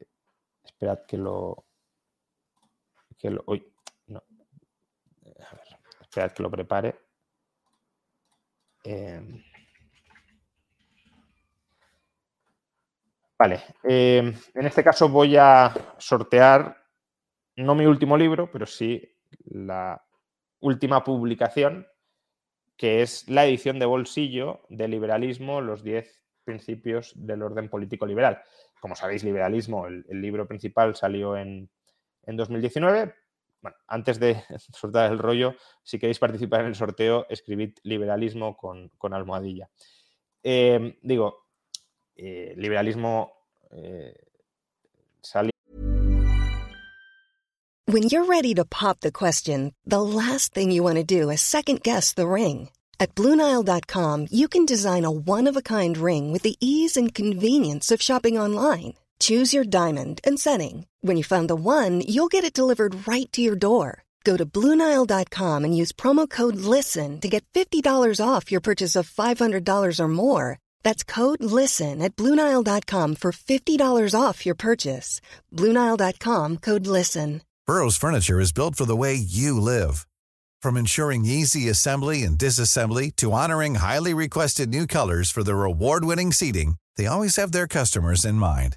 [SPEAKER 1] esperad que lo. Que lo no. Esperad que lo prepare. Em, vale, em, en este caso voy a sortear no mi último libro, pero sí la última publicación que es la edición de bolsillo de liberalismo, los 10 principios del orden político liberal. Como sabéis, liberalismo, el, libro principal salió en, 2019. Bueno, antes de soltar el rollo, si queréis participar en el sorteo, escribid liberalismo con, almohadilla. Eh, digo, eh, liberalismo eh, salió.
[SPEAKER 2] When you're ready to pop the question, the last thing you want to do is second guess the ring. At Bluenile.com, you can design a one of a kind ring with the ease and convenience of shopping online. Choose your diamond and setting. When you find the one, you'll get it delivered right to your door. Go to Bluenile.com and use promo code LISTEN to get $50 off your purchase of $500 or more. That's code LISTEN at Bluenile.com for $50 off your purchase. Bluenile.com code LISTEN.
[SPEAKER 3] Burrow's Furniture is built for the way you live. From ensuring easy assembly and disassembly to honoring highly requested new colors for their award winning seating, they always have their customers in mind.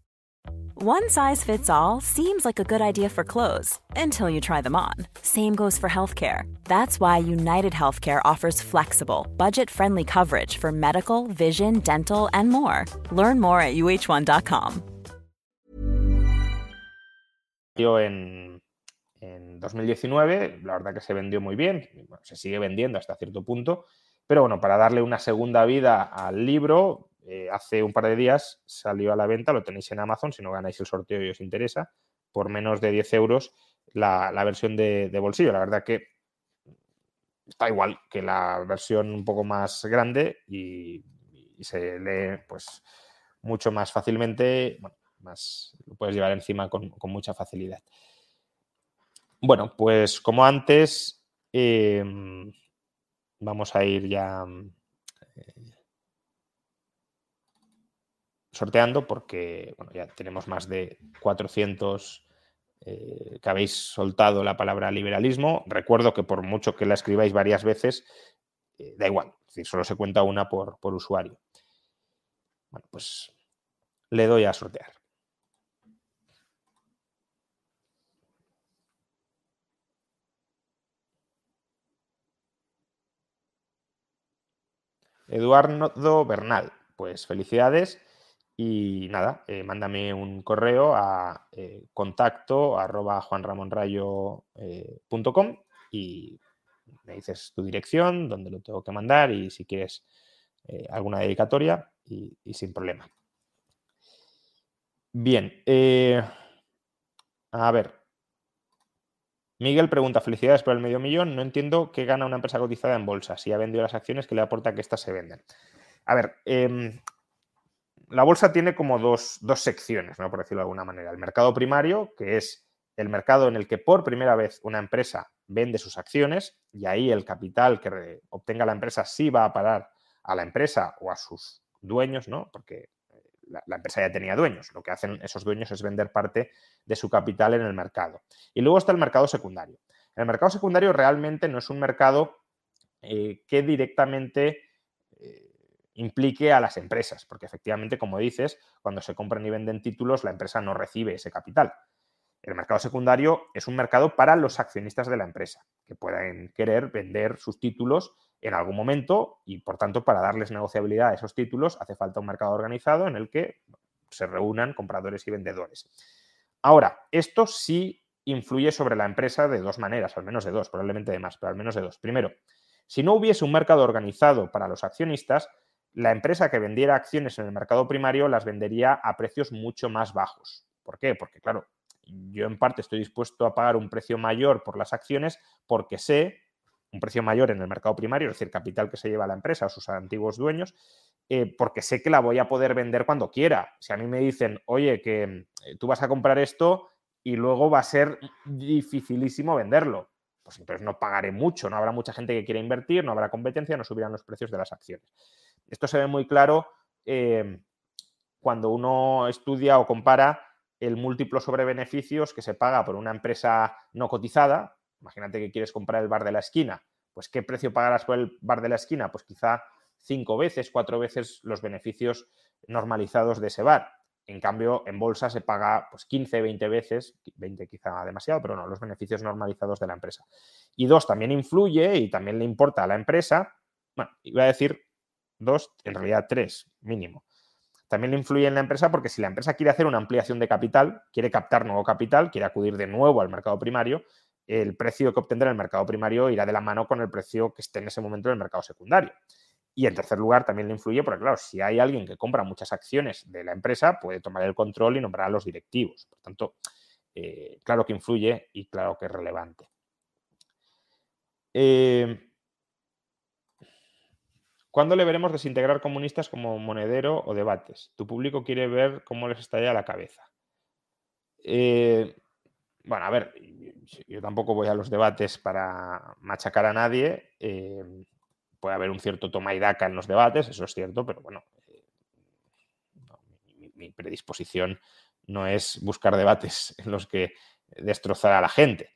[SPEAKER 4] One size fits all seems like a good idea for clothes until you try them on. Same goes for healthcare. That's why United Healthcare offers flexible, budget friendly coverage for medical, vision, dental, and more. Learn more at uh1.com.
[SPEAKER 1] En, en 2019, la verdad que se vendió muy bien, se sigue vendiendo hasta cierto punto. Pero bueno, para darle una segunda vida al libro, eh, hace un par de días salió a la venta, lo tenéis en Amazon, si no ganáis el sorteo y os interesa, por menos de 10 euros la, versión de, bolsillo. La verdad que está igual que la versión un poco más grande y, se lee pues mucho más fácilmente, bueno, más, lo puedes llevar encima con, mucha facilidad. Bueno, pues como antes, em, vamos a ir ya sorteando porque bueno, ya tenemos más de 400 eh, que habéis soltado la palabra liberalismo. Recuerdo que por mucho que la escribáis varias veces, eh, da igual, solo se cuenta una por, por usuario. Bueno, pues le doy a sortear. Eduardo Bernal, pues felicidades. Y nada, eh, mándame un correo a eh, contacto arroba juanramonrayo.com eh, y me dices tu dirección, dónde lo tengo que mandar y si quieres alguna dedicatoria y, sin problema. Bien, a ver. Miguel pregunta, felicidades por el medio millón. No entiendo qué gana una empresa cotizada en bolsa. Si ha vendido las acciones, ¿qué le aporta que éstas se venden? A ver, em, la bolsa tiene como dos, secciones, ¿no? por decirlo de alguna manera. El mercado primario, que es el mercado en el que por primera vez una empresa vende sus acciones y ahí el capital que obtenga la empresa sí va a parar a la empresa o a sus dueños, ¿no? Porque eh, la, la, empresa ya tenía dueños. Lo que hacen esos dueños es vender parte de su capital en el mercado. Y luego está el mercado secundario. El mercado secundario realmente no es un mercado eh, que directamente implique a las empresas, porque efectivamente, como dices, cuando se compran y venden títulos, la empresa no recibe ese capital. El mercado secundario es un mercado para los accionistas de la empresa, que pueden querer vender sus títulos en algún momento y, por tanto, para darles negociabilidad a esos títulos hace falta un mercado organizado en el que se reúnan compradores y vendedores. Ahora, esto sí influye sobre la empresa de dos maneras, al menos de dos, probablemente de más, pero al menos de dos. Primero, si no hubiese un mercado organizado para los accionistas, la empresa que vendiera acciones en el mercado primario las vendería a precios mucho más bajos. ¿Por qué? Porque, claro, yo en parte estoy dispuesto a pagar un precio mayor por las acciones porque sé, un precio mayor en el mercado primario, es decir, capital que se lleva la empresa o sus antiguos dueños, eh, porque sé que la voy a poder vender cuando quiera. Si a mí me dicen, oye, que eh, tú vas a comprar esto y luego va a ser dificilísimo venderlo, pues entonces no pagaré mucho, no habrá mucha gente que quiera invertir, no habrá competencia, no subirán los precios de las acciones. Esto se ve muy claro eh, cuando uno estudia o compara el múltiplo sobre beneficios que se paga por una empresa no cotizada. Imagínate que quieres comprar el bar de la esquina. Pues ¿qué precio pagarás por el bar de la esquina? Pues quizá cinco veces, cuatro veces los beneficios normalizados de ese bar. En cambio, en bolsa se paga pues 15, 20 veces, 20 quizá demasiado, pero no, los beneficios normalizados de la empresa. Y dos, también influye y también le importa a la empresa, bueno, iba a decir dos, en realidad tres mínimo. También influye en la empresa porque si la empresa quiere hacer una ampliación de capital, quiere captar nuevo capital, quiere acudir de nuevo al mercado primario, el precio que obtendrá en el mercado primario irá de la mano con el precio que esté en ese momento en el mercado secundario. Y en tercer lugar, también le influye porque, claro, si hay alguien que compra muchas acciones de la empresa, puede tomar el control y nombrar a los directivos. Por tanto, eh, claro que influye y claro que es relevante. Eh, ¿Cuándo le veremos desintegrar comunistas como monedero o debates? Tu público quiere ver cómo les estalla la cabeza. Eh, bueno, a ver, yo tampoco voy a los debates para machacar a nadie. Eh, puede haber un cierto toma y daca en los debates, eso es cierto, pero bueno, eh, mi, predisposición no es buscar debates en los que destrozar a la gente.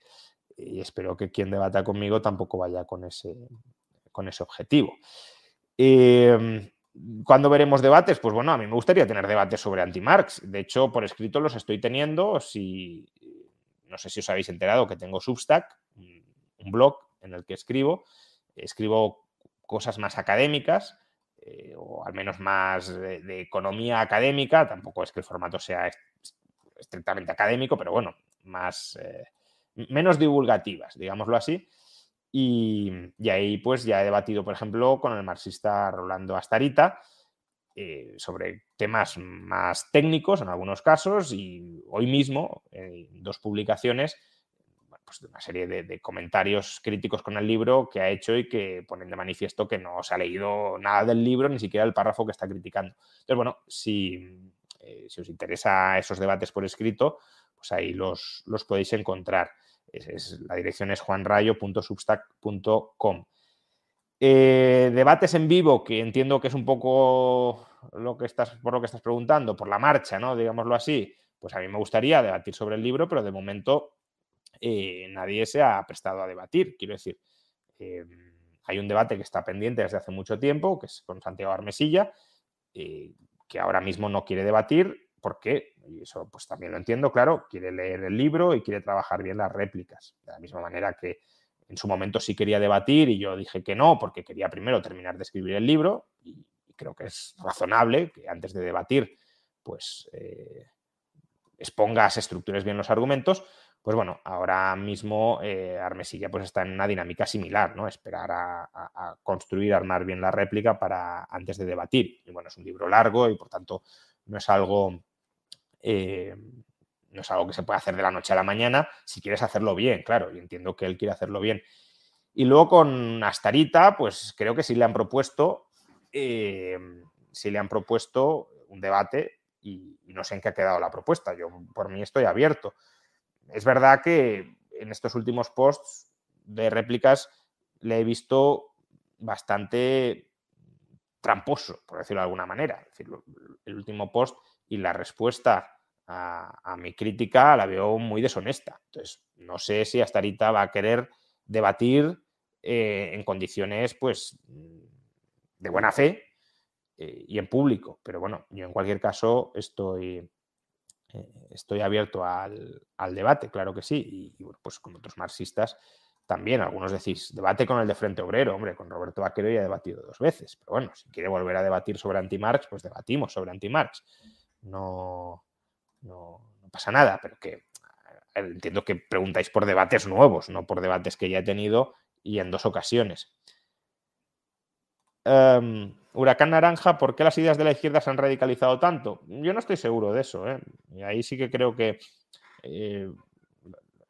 [SPEAKER 1] Y espero que quien debata conmigo tampoco vaya con ese, con ese objetivo. Em, ¿Cuándo veremos debates? Pues bueno, a mí me gustaría tener debates sobre anti-Marx. De hecho, por escrito los estoy teniendo. Si, no sé si os habéis enterado que tengo Substack, un blog en el que escribo. Escribo cosas más académicas, eh, o al menos más de, economía académica. Tampoco es que el formato sea estrictamente académico, pero bueno, más, eh, menos divulgativas, digámoslo así. Y, ahí pues ya he debatido, por ejemplo, con el marxista Rolando Astarita eh, sobre temas más técnicos en algunos casos y hoy mismo, en dos publicaciones, pues, una serie de, comentarios críticos con el libro que ha hecho y que ponen de manifiesto que no se ha leído nada del libro, ni siquiera el párrafo que está criticando. Entonces, bueno, si, eh, si os interesa esos debates por escrito, pues ahí los, los podéis encontrar la dirección es juanrayo.substack.com. Eh, debates en vivo, que entiendo que es un poco lo que estás, por lo que estás preguntando, por la marcha, ¿no? Digámoslo así. Pues a mí me gustaría debatir sobre el libro, pero de momento eh, nadie se ha prestado a debatir. Quiero decir, eh, hay un debate que está pendiente desde hace mucho tiempo, que es con Santiago Armesilla, que ahora mismo no quiere debatir porque, y eso pues también lo entiendo, claro, quiere leer el libro y quiere trabajar bien las réplicas. De la misma manera que en su momento sí quería debatir y yo dije que no, porque quería primero terminar de escribir el libro y, creo que es razonable que antes de debatir, pues eh, expongas, estructures bien los argumentos. Pues bueno, ahora mismo eh, Armesilla pues está en una dinámica similar, ¿no? Esperar a, a, construir, armar bien la réplica para antes de debatir. Y bueno, es un libro largo y por tanto no es algo eh, no es algo que se puede hacer de la noche a la mañana si quieres hacerlo bien, claro, y entiendo que él quiere hacerlo bien. Y luego con Astarita, pues creo que sí le han propuesto, eh, le han propuesto un debate y, no sé en qué ha quedado la propuesta. Yo por mí estoy abierto. Es verdad que en estos últimos posts de réplicas le he visto bastante tramposo, por decirlo de alguna manera. el último post y la respuesta a, mi crítica la veo muy deshonesta. Entonces, no sé si hasta ahorita va a querer debatir eh, en condiciones, pues, de buena fe eh, y en público. Pero bueno, yo en cualquier caso estoy, eh, estoy abierto al, debate, claro que sí. Y, bueno, pues con otros marxistas también. Algunos decís, debate con el de Frente Obrero. Hombre, con Roberto Vaquero ya he debatido dos veces. Pero bueno, si quiere volver a debatir sobre anti-Marx, pues debatimos sobre anti-Marx. No, no, pasa nada, pero que entiendo que preguntáis por debates nuevos, no por debates que ya he tenido y en dos ocasiones. Em, Huracán Naranja, ¿por qué las ideas de la izquierda se han radicalizado tanto? Yo no estoy seguro de eso. ¿eh? Ahí sí que creo que eh,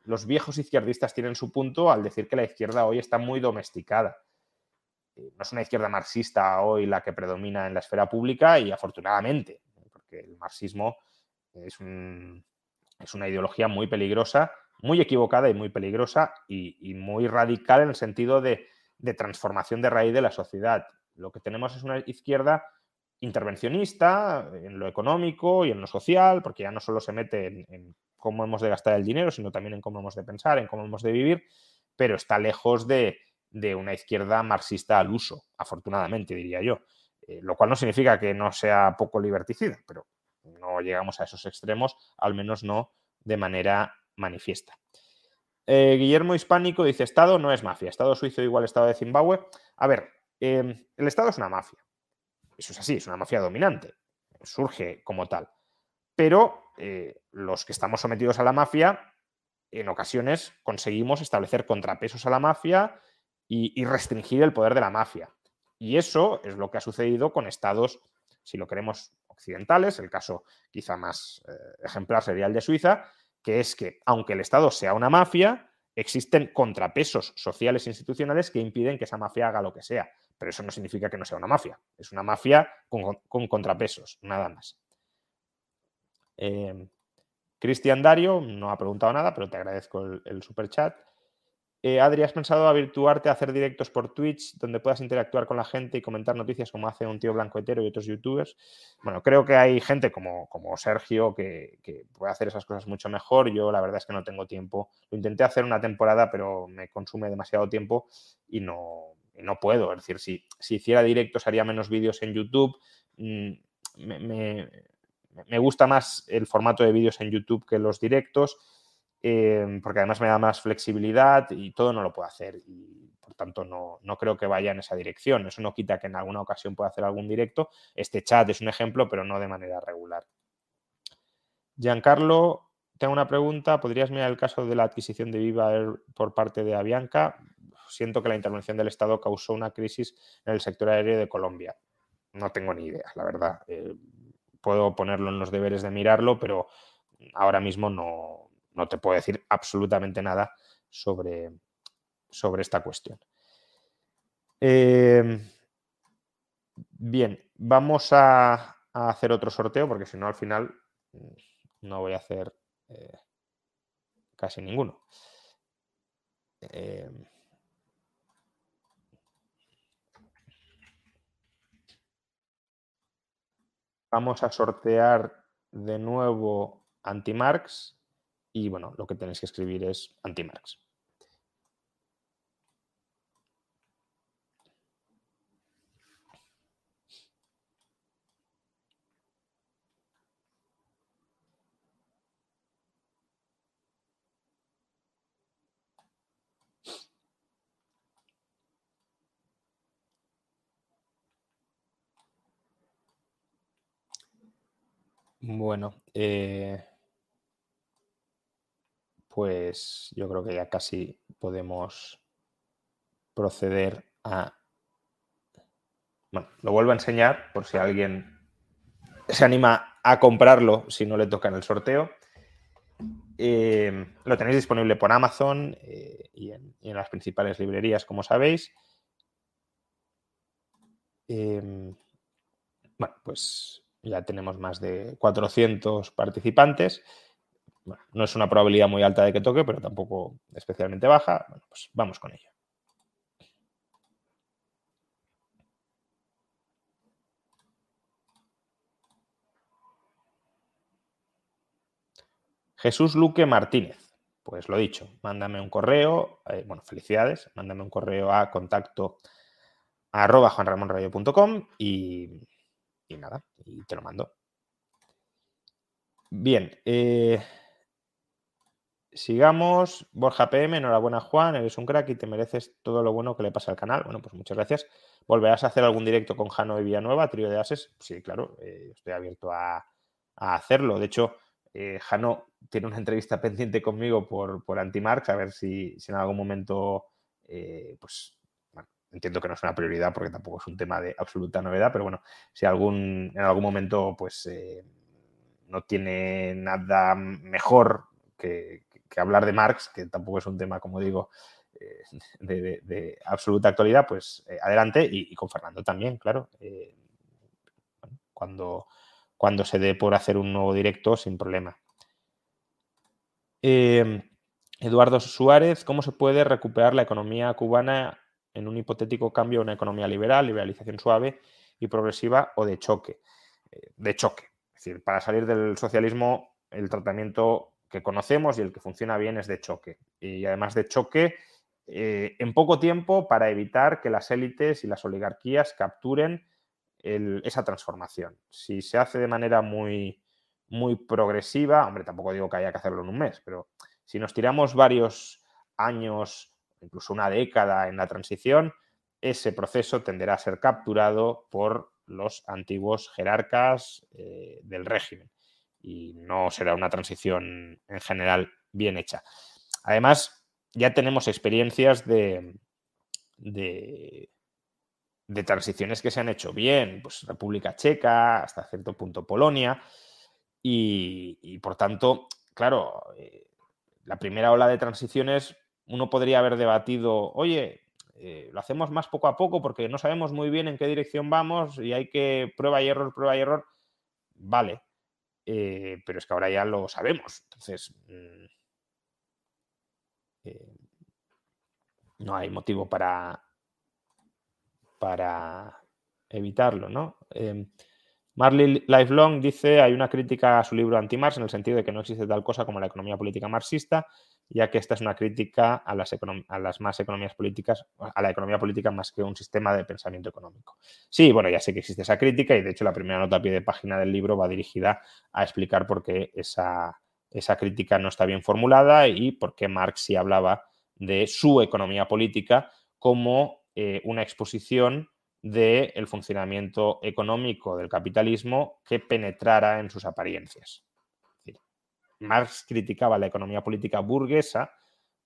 [SPEAKER 1] los viejos izquierdistas tienen su punto al decir que la izquierda hoy está muy domesticada. Eh, no es una izquierda marxista hoy la que predomina en la esfera pública y afortunadamente, porque el marxismo es, una ideología muy peligrosa, muy equivocada y muy peligrosa y, muy radical en el sentido de, transformación de raíz de la sociedad. Lo que tenemos es una izquierda intervencionista en lo económico y en lo social, porque ya no solo se mete en, cómo hemos de gastar el dinero, sino también en cómo hemos de pensar, en cómo hemos de vivir, pero está lejos de, una izquierda marxista al uso, afortunadamente, diría yo. Eh, lo cual no significa que no sea poco liberticida, pero no llegamos a esos extremos, al menos no de manera manifiesta. Eh, Guillermo Hispánico dice, Estado no es mafia, Estado suizo igual Estado de Zimbabue. A ver, em, el Estado es una mafia. Eso es así, es una mafia dominante. Surge como tal. Pero eh, los que estamos sometidos a la mafia, en ocasiones conseguimos establecer contrapesos a la mafia y restringir el poder de la mafia. Y eso es lo que ha sucedido con estados, si lo queremos occidentales, el caso quizá más eh, ejemplar sería el de Suiza, que es que aunque el Estado sea una mafia, existen contrapesos sociales e institucionales que impiden que esa mafia haga lo que sea. Pero eso no significa que no sea una mafia. Es una mafia con, contrapesos, nada más. Eh, Cristian Dario no ha preguntado nada, pero te agradezco el, el super chat. Eh, Adri, ¿has pensado a virtuarte a hacer directos por Twitch donde puedas interactuar con la gente y comentar noticias como hace un tío blanco hetero y otros youtubers? Bueno, creo que hay gente como, como Sergio que, puede hacer esas cosas mucho mejor. Yo la verdad es que no tengo tiempo. Lo intenté hacer una temporada, pero me consume demasiado tiempo y no, no puedo. Es decir, si, si hiciera directos haría menos vídeos en YouTube. Mm, me, me gusta más el formato de vídeos en YouTube que los directos Em, porque además me da más flexibilidad y todo no lo puedo hacer. Y por tanto, no, no, creo que vaya en esa dirección. Eso no quita que en alguna ocasión pueda hacer algún directo. Este chat es un ejemplo, pero no de manera regular. Giancarlo, tengo una pregunta. ¿Podrías mirar el caso de la adquisición de Viva Air por parte de Avianca? siento que la intervención del Estado causó una crisis en el sector aéreo de Colombia. No tengo ni idea, la verdad. Eh, puedo ponerlo en los deberes de mirarlo, pero ahora mismo no, no te puedo decir absolutamente nada sobre, sobre esta cuestión. Em, bien, vamos a, hacer otro sorteo porque si no al final mm, no voy a hacer eh, casi ninguno. Em, vamos a sortear de nuevo anti-marks y bueno, lo que tenéis que escribir es anti-marks. Bueno, eh, pues yo creo que ya casi podemos proceder a... Bueno, lo vuelvo a enseñar por si alguien se anima a comprarlo si no le toca en el sorteo. Eh, lo tenéis disponible por Amazon eh, y, en, las principales librerías, como sabéis. bueno, pues ya tenemos más de 400 participantes. No es una probabilidad muy alta de que toque, pero tampoco especialmente baja. Bueno, pues vamos con ello. Jesús Luque Martínez. Pues lo dicho, mándame un correo, eh, bueno, felicidades, mándame un correo a contacto arroba juanramonrayo.com y y nada, y te lo mando. Bien, eh, sigamos. Borja PM, enhorabuena Juan, eres un crack y te mereces todo lo bueno que le pasa al canal. Bueno, pues muchas gracias. ¿Volverás a hacer algún directo con Jano y Villanueva, trío de ases? Sí, claro, eh, estoy abierto a, hacerlo. De hecho, eh, Jano tiene una entrevista pendiente conmigo por, por Antimarx, a ver si, si en algún momento pues entiendo que no es una prioridad porque tampoco es un tema de absoluta novedad, pero bueno, si algún, en algún momento pues eh, no tiene nada mejor que, hablar de Marx, que tampoco es un tema, como digo, eh, de, absoluta actualidad, pues eh, adelante y, con Fernando también, claro. cuando, cuando se dé por hacer un nuevo directo, sin problema. Eduardo Suárez, ¿cómo se puede recuperar la economía cubana en un hipotético cambio a una economía liberal, liberalización suave y progresiva o de choque. Eh, de choque. Es decir, para salir del socialismo, el tratamiento que conocemos y el que funciona bien es de choque. Y además de choque, eh, en poco tiempo para evitar que las élites y las oligarquías capturen esa transformación. Si se hace de manera muy, muy progresiva, hombre, tampoco digo que haya que hacerlo en un mes, pero si nos tiramos varios años incluso una década en la transición, ese proceso tenderá a ser capturado por los antiguos jerarcas eh, del régimen y no será una transición en general bien hecha. Además, ya tenemos experiencias de, de, transiciones que se han hecho bien, pues República Checa, hasta cierto punto Polonia, y, por tanto, claro, eh, la primera ola de transiciones uno podría haber debatido, oye, eh, lo hacemos más poco a poco porque no sabemos muy bien en qué dirección vamos y hay que prueba y error, prueba y error. Vale, eh, pero es que ahora ya lo sabemos. Entonces, mm, eh, no hay motivo para, para evitarlo, ¿no? Em, Marley Lifelong dice, hay una crítica a su libro Anti-Marx en el sentido de que no existe tal cosa como la economía política marxista ya que esta es una crítica a las, más economías políticas, a la economía política más que un sistema de pensamiento económico. Sí, bueno, ya sé que existe esa crítica y de hecho la primera nota a pie de página del libro va dirigida a explicar por qué esa, esa crítica no está bien formulada y por qué Marx sí hablaba de su economía política como eh, una exposición del funcionamiento económico del capitalismo que penetrara en sus apariencias. Marx criticaba la economía política burguesa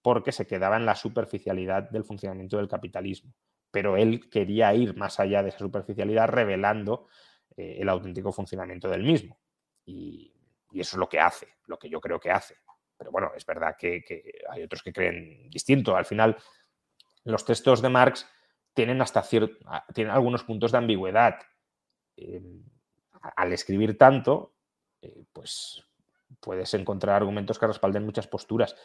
[SPEAKER 1] porque se quedaba en la superficialidad del funcionamiento del capitalismo. Pero él quería ir más allá de esa superficialidad, revelando eh, el auténtico funcionamiento del mismo. Y, eso es lo que hace, lo que yo creo que hace. Pero bueno, es verdad que, hay otros que creen distinto. Al final, los textos de Marx tienen hasta cierto, tienen algunos puntos de ambigüedad. Em, al escribir tanto, eh, pues puedes encontrar argumentos que respalden muchas posturas,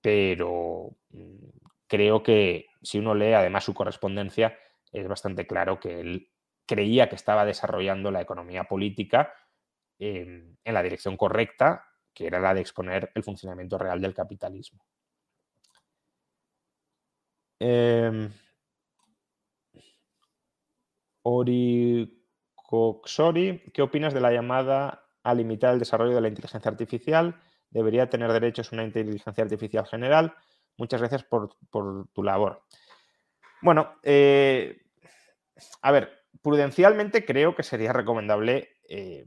[SPEAKER 1] pero mm, creo que si uno lee además su correspondencia, es bastante claro que él creía que estaba desarrollando la economía política en, la dirección correcta, que era la de exponer el funcionamiento real del capitalismo. Eh, Ori ¿qué opinas de la llamada a limitar el desarrollo de la inteligencia artificial? ¿Debería tener derechos una inteligencia artificial general? Muchas gracias por, tu labor. Bueno, eh, a ver, prudencialmente creo que sería recomendable eh,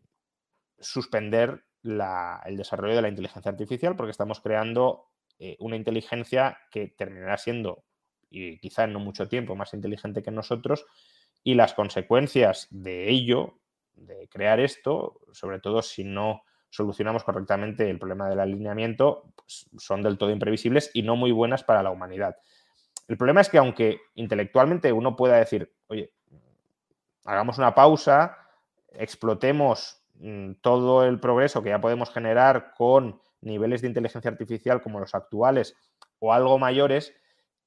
[SPEAKER 1] suspender el desarrollo de la inteligencia artificial porque estamos creando eh, una inteligencia que terminará siendo, y quizá en no mucho tiempo, más inteligente que nosotros y las consecuencias de ello, de crear esto, sobre todo si no solucionamos correctamente el problema del alineamiento, pues son del todo imprevisibles y no muy buenas para la humanidad. El problema es que aunque intelectualmente uno pueda decir, oye, hagamos una pausa, explotemos mm, todo el progreso que ya podemos generar con niveles de inteligencia artificial como los actuales o algo mayores,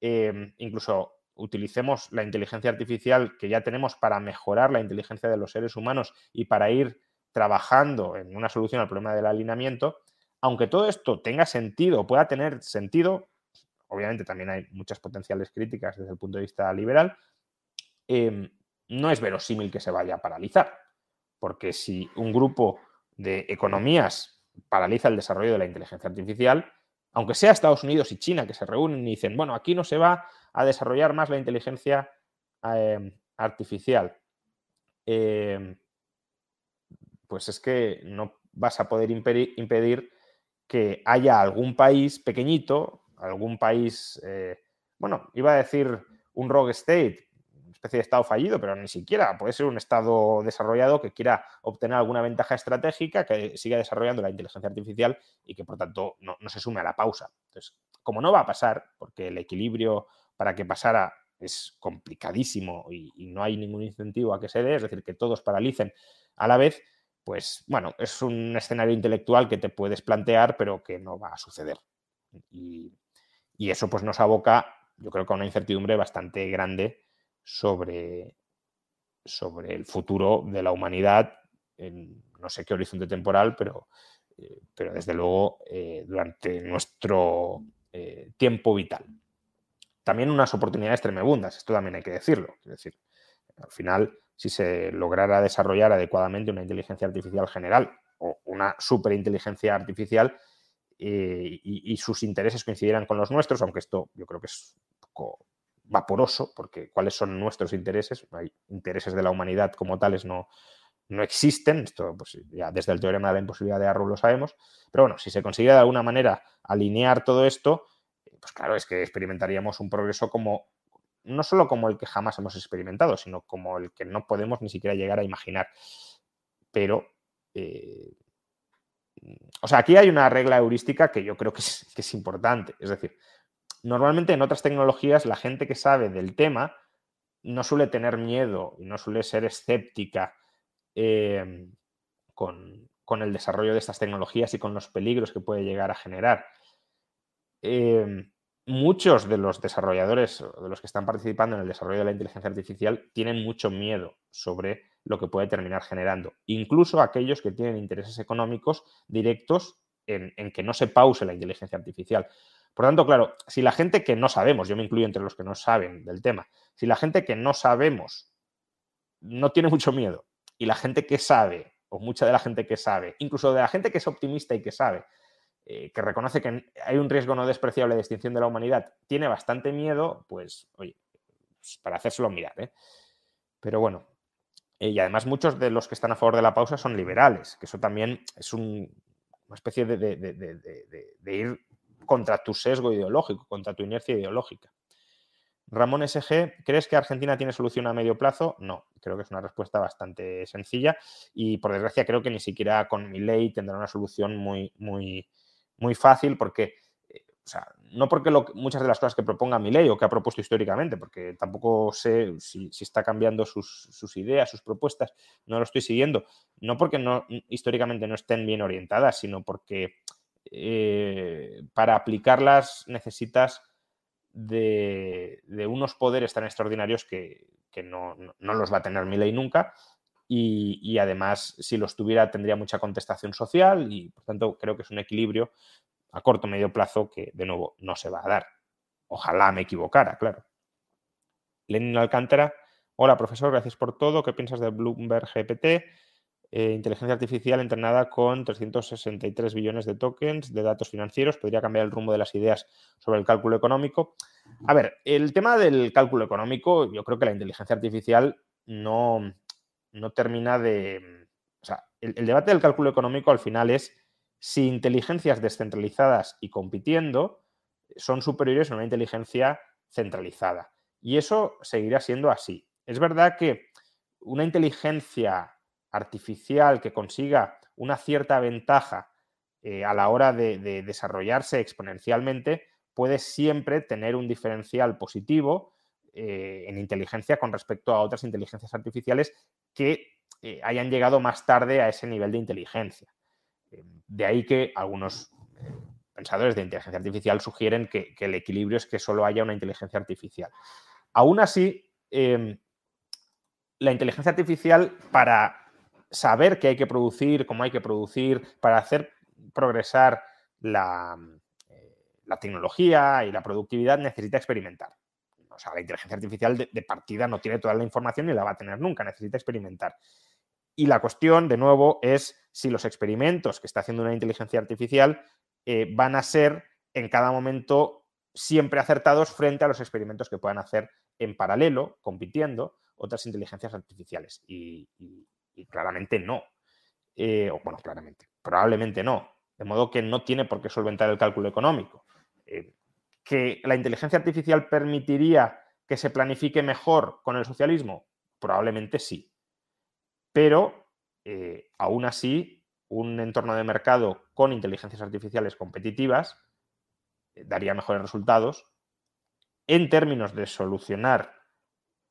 [SPEAKER 1] eh, incluso utilicemos la inteligencia artificial que ya tenemos para mejorar la inteligencia de los seres humanos y para ir trabajando en una solución al problema del alineamiento, aunque todo esto tenga sentido, pueda tener sentido, obviamente también hay muchas potenciales críticas desde el punto de vista liberal, em, no es verosímil que se vaya a paralizar, porque si un grupo de economías paraliza el desarrollo de la inteligencia artificial, aunque sea Estados Unidos y China que se reúnen y dicen, bueno, aquí no se va a desarrollar más la inteligencia em, artificial, em, pues es que no vas a poder impedir que haya algún país pequeñito, algún país, eh, bueno, iba a decir un rogue state, una especie de estado fallido, pero ni siquiera puede ser un estado desarrollado que quiera obtener alguna ventaja estratégica, que siga desarrollando la inteligencia artificial y que por tanto no, no se sume a la pausa. Entonces, como no va a pasar, porque el equilibrio para que pasara es complicadísimo y, no hay ningún incentivo a que se dé, es decir, que todos paralicen a la vez, pues bueno, es un escenario intelectual que te puedes plantear, pero que no va a suceder. Y, eso pues nos aboca, yo creo que a una incertidumbre bastante grande sobre, sobre el futuro de la humanidad en no sé qué horizonte temporal, pero, eh, pero desde luego eh, durante nuestro eh, tiempo vital también unas oportunidades tremebundas, esto también hay que decirlo. Es decir, al final, si se lograra desarrollar adecuadamente una inteligencia artificial general o una superinteligencia artificial eh, y, sus intereses coincidieran con los nuestros, aunque esto yo creo que es un poco vaporoso, porque cuáles son nuestros intereses, hay intereses de la humanidad como tales no, no existen, esto pues, ya desde el teorema de la imposibilidad de Arrow lo sabemos, pero bueno, si se consigue de alguna manera alinear todo esto, pues claro, es que experimentaríamos un progreso como, no solo como el que jamás hemos experimentado, sino como el que no podemos ni siquiera llegar a imaginar. Pero, eh, o sea, aquí hay una regla heurística que yo creo que es, importante. Es decir, normalmente en otras tecnologías la gente que sabe del tema no suele tener miedo y no suele ser escéptica eh, con, con, el desarrollo de estas tecnologías y con los peligros que puede llegar a generar. Em, muchos de los desarrolladores, de los que están participando en el desarrollo de la inteligencia artificial, tienen mucho miedo sobre lo que puede terminar generando. Incluso aquellos que tienen intereses económicos directos en, que no se pause la inteligencia artificial. Por tanto, claro, si la gente que no sabemos, yo me incluyo entre los que no saben del tema, si la gente que no sabemos no tiene mucho miedo y la gente que sabe, o mucha de la gente que sabe, incluso de la gente que es optimista y que sabe, eh, que reconoce que hay un riesgo no despreciable de extinción de la humanidad, tiene bastante miedo, pues, oye, pues, para hacérselo mirar. ¿eh? Pero bueno, eh, y además muchos de los que están a favor de la pausa son liberales, que eso también es una especie de, ir contra tu sesgo ideológico, contra tu inercia ideológica. Ramón SG, ¿crees que Argentina tiene solución a medio plazo? No, creo que es una respuesta bastante sencilla y por desgracia creo que ni siquiera con mi ley tendrá una solución muy, muy, muy fácil porque, eh, o sea, no porque muchas de las cosas que proponga mi ley o que ha propuesto históricamente, porque tampoco sé si, está cambiando sus, ideas, sus propuestas, no lo estoy siguiendo, no porque no, históricamente no estén bien orientadas, sino porque eh, para aplicarlas necesitas de, unos poderes tan extraordinarios que, no, los va a tener mi ley nunca. Y, además, si los tuviera, tendría mucha contestación social y, por tanto, creo que es un equilibrio a corto medio plazo que, de nuevo, no se va a dar. Ojalá me equivocara, claro. Lenin Alcántara, hola profesor, gracias por todo. ¿Qué piensas de Bloomberg GPT? Eh, inteligencia artificial entrenada con 363 billones de tokens de datos financieros, podría cambiar el rumbo de las ideas sobre el cálculo económico. A ver, el tema del cálculo económico, yo creo que la inteligencia artificial no, no termina de... O sea, el, el debate del cálculo económico al final es si inteligencias descentralizadas y compitiendo son superiores a una inteligencia centralizada. Y eso seguirá siendo así. Es verdad que una inteligencia artificial que consiga una cierta ventaja eh, a la hora de, desarrollarse exponencialmente, puede siempre tener un diferencial positivo eh, en inteligencia con respecto a otras inteligencias artificiales que eh, hayan llegado más tarde a ese nivel de inteligencia. de ahí que algunos pensadores de inteligencia artificial sugieren que, el equilibrio es que solo haya una inteligencia artificial. Aún así, em, la inteligencia artificial para saber qué hay que producir, cómo hay que producir, para hacer progresar eh, la tecnología y la productividad necesita experimentar. O sea, la inteligencia artificial de, partida no tiene toda la información ni la va a tener nunca, necesita experimentar. Y la cuestión, de nuevo, es si los experimentos que está haciendo una inteligencia artificial eh, van a ser en cada momento siempre acertados frente a los experimentos que puedan hacer en paralelo, compitiendo, otras inteligencias artificiales. y, claramente no. Eh, o bueno, claramente, probablemente no. De modo que no tiene por qué solventar el cálculo económico. Eh, ¿Que la inteligencia artificial permitiría que se planifique mejor con el socialismo? Probablemente sí. Pero eh, aún así, un entorno de mercado con inteligencias artificiales competitivas daría mejores resultados en términos de solucionar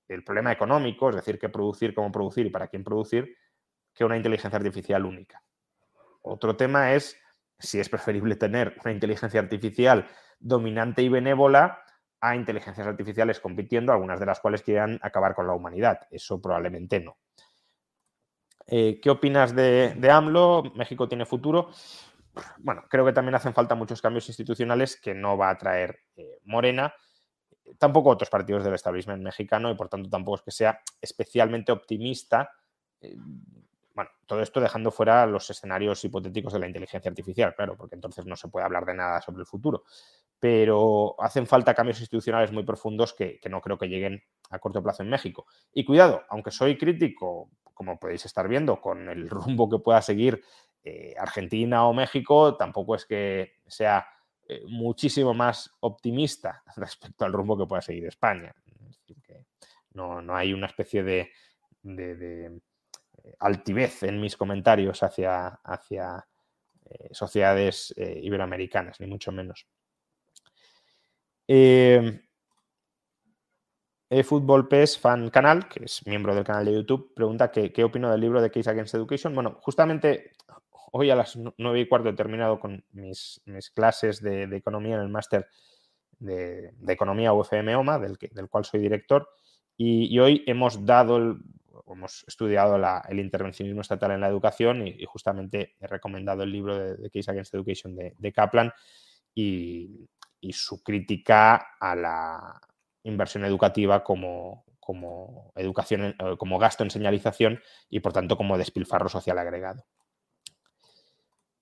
[SPEAKER 1] el problema económico, es decir, qué producir, cómo producir y para quién producir, que una inteligencia artificial única. Otro tema es si es preferible tener una inteligencia artificial dominante y benévola a inteligencias artificiales compitiendo, algunas de las cuales quieran acabar con la humanidad. Eso probablemente no. Eh, ¿Qué opinas de, AMLO? ¿México tiene futuro? Bueno, creo que también hacen falta muchos cambios institucionales que no va a traer eh, Morena tampoco otros partidos del establishment mexicano y por tanto tampoco es que sea especialmente optimista. Eh, bueno, todo esto dejando fuera los escenarios hipotéticos de la inteligencia artificial, claro, porque entonces no se puede hablar de nada sobre el futuro. Pero hacen falta cambios institucionales muy profundos que, no creo que lleguen a corto plazo en México. Y cuidado, aunque soy crítico, como podéis estar viendo, con el rumbo que pueda seguir eh, Argentina o México, tampoco es que sea eh, muchísimo más optimista respecto al rumbo que pueda seguir España. no, hay una especie de, altivez en mis comentarios hacia, hacia eh, sociedades iberoamericanas, ni mucho menos. eFootball PES Fan Canal, que es miembro del canal de YouTube, pregunta qué, qué opino del libro de Case Against Education. Bueno, justamente hoy a las nueve y cuarto he terminado con mis, clases de, economía en el máster de, economía UFM OMA, del, del cual soy director, y, hoy hemos dado, hemos estudiado el intervencionismo estatal en la educación y, justamente he recomendado el libro de, Case Against Education de, Kaplan y, su crítica a la inversión educativa como, educación, como gasto en señalización y por tanto como despilfarro social agregado.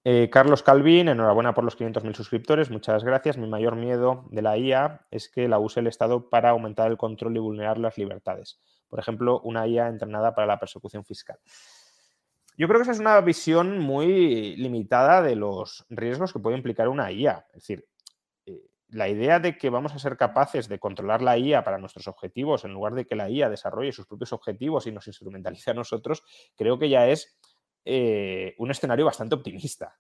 [SPEAKER 1] Eh, Carlos Calvin, enhorabuena por los 500.000 suscriptores, muchas gracias. Mi mayor miedo de la IA es que la use el Estado para aumentar el control y vulnerar las libertades. Por ejemplo, una IA entrenada para la persecución fiscal. Yo creo que esa es una visión muy limitada de los riesgos que puede implicar una IA. Es decir, la idea de que vamos a ser capaces de controlar la IA para nuestros objetivos en lugar de que la IA desarrolle sus propios objetivos y nos instrumentalice a nosotros, creo que ya es eh, un escenario bastante optimista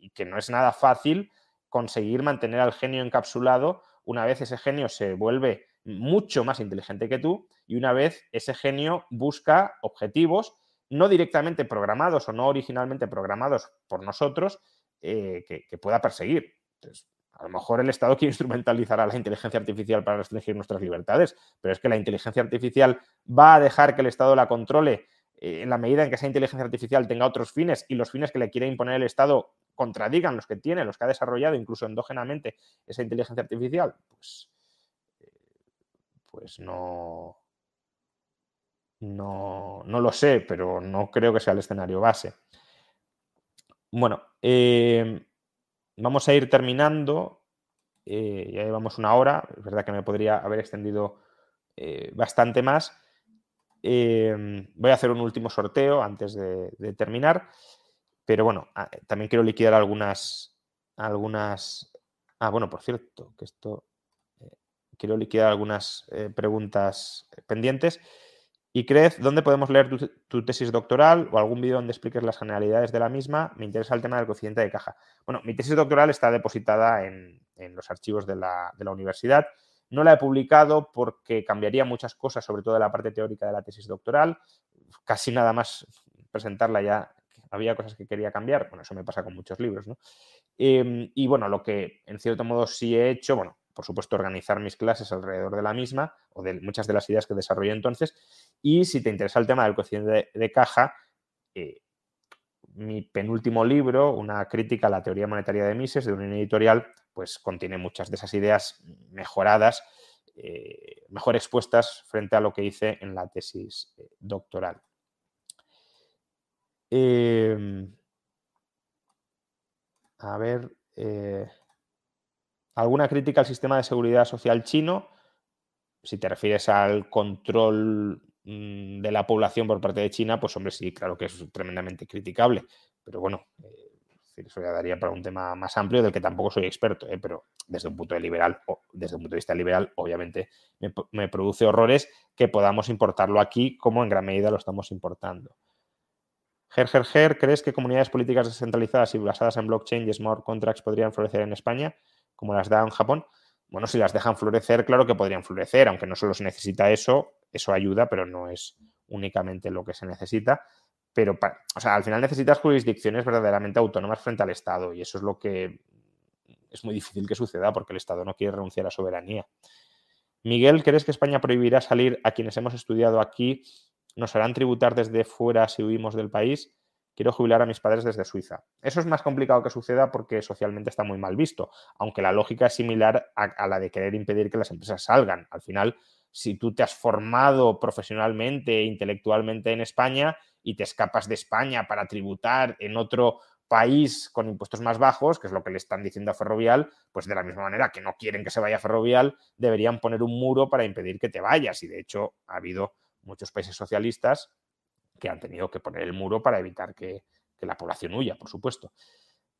[SPEAKER 1] y que no es nada fácil conseguir mantener al genio encapsulado una vez ese genio se vuelve mucho más inteligente que tú y una vez ese genio busca objetivos no directamente programados o no originalmente programados por nosotros eh, que, pueda perseguir. Entonces, a lo mejor el Estado quiere instrumentalizar a la inteligencia artificial para restringir nuestras libertades, pero es que la inteligencia artificial va a dejar que el Estado la controle eh, en la medida en que esa inteligencia artificial tenga otros fines y los fines que le quiere imponer el Estado contradigan los que tiene, los que ha desarrollado incluso endógenamente esa inteligencia artificial, pues, pues no, no, no lo sé, pero no creo que sea el escenario base. Bueno, em, vamos a ir terminando. Eh, ya llevamos una hora. Es verdad que me podría haber extendido eh, bastante más. Voy a hacer un último sorteo antes de, terminar. Pero bueno, ah, también quiero liquidar algunas. algunas. Ah, bueno, por cierto, que esto. Eh, quiero liquidar algunas preguntas pendientes. Y crees, ¿dónde podemos leer tu, tesis doctoral o algún vídeo donde expliques las generalidades de la misma? Me interesa el tema del cociente de caja. Bueno, mi tesis doctoral está depositada en, los archivos de la, universidad. No la he publicado porque cambiaría muchas cosas, sobre todo de la parte teórica de la tesis doctoral. Casi nada más presentarla ya había cosas que quería cambiar. Bueno, eso me pasa con muchos libros, ¿no? Em, y bueno, lo que en cierto modo sí he hecho, bueno, por supuesto, organizar mis clases alrededor de la misma o de muchas de las ideas que desarrollé entonces. Y si te interesa el tema del cociente de, caja, eh, mi penúltimo libro, una crítica a la teoría monetaria de Mises, de una editorial, pues contiene muchas de esas ideas mejoradas, eh, mejor expuestas frente a lo que hice en la tesis eh, doctoral. Em, a ver. ¿Alguna crítica al sistema de seguridad social chino? Si te refieres al control mm, de la población por parte de China, pues hombre, sí, claro que es tremendamente criticable. Pero bueno, eh, eso ya daría para un tema más amplio del que tampoco soy experto, ¿eh? pero desde un punto de liberal, desde un punto de vista liberal, obviamente me, produce horrores que podamos importarlo aquí, como en gran medida lo estamos importando. Ger, ger, ger, ¿crees que comunidades políticas descentralizadas y basadas en blockchain y smart contracts podrían florecer en España? Como las da en Japón, bueno, si las dejan florecer, claro que podrían florecer, aunque no solo se necesita eso, eso ayuda, pero no es únicamente lo que se necesita. Pero, o sea, al final necesitas jurisdicciones verdaderamente autónomas frente al Estado y eso es lo que es muy difícil que suceda porque el Estado no quiere renunciar a soberanía. Miguel, ¿crees que España prohibirá salir a quienes hemos estudiado aquí? ¿Nos harán tributar desde fuera si huimos del país? Quiero jubilar a mis padres desde Suiza. Eso es más complicado que suceda porque socialmente está muy mal visto, aunque la lógica es similar a, la de querer impedir que las empresas salgan. Al final, si tú te has formado profesionalmente e intelectualmente en España y te escapas de España para tributar en otro país con impuestos más bajos, que es lo que le están diciendo a Ferrovial, pues de la misma manera que no quieren que se vaya a Ferrovial, deberían poner un muro para impedir que te vayas. Y de hecho ha habido muchos países socialistas que han tenido que poner el muro para evitar que, la población huya, por supuesto.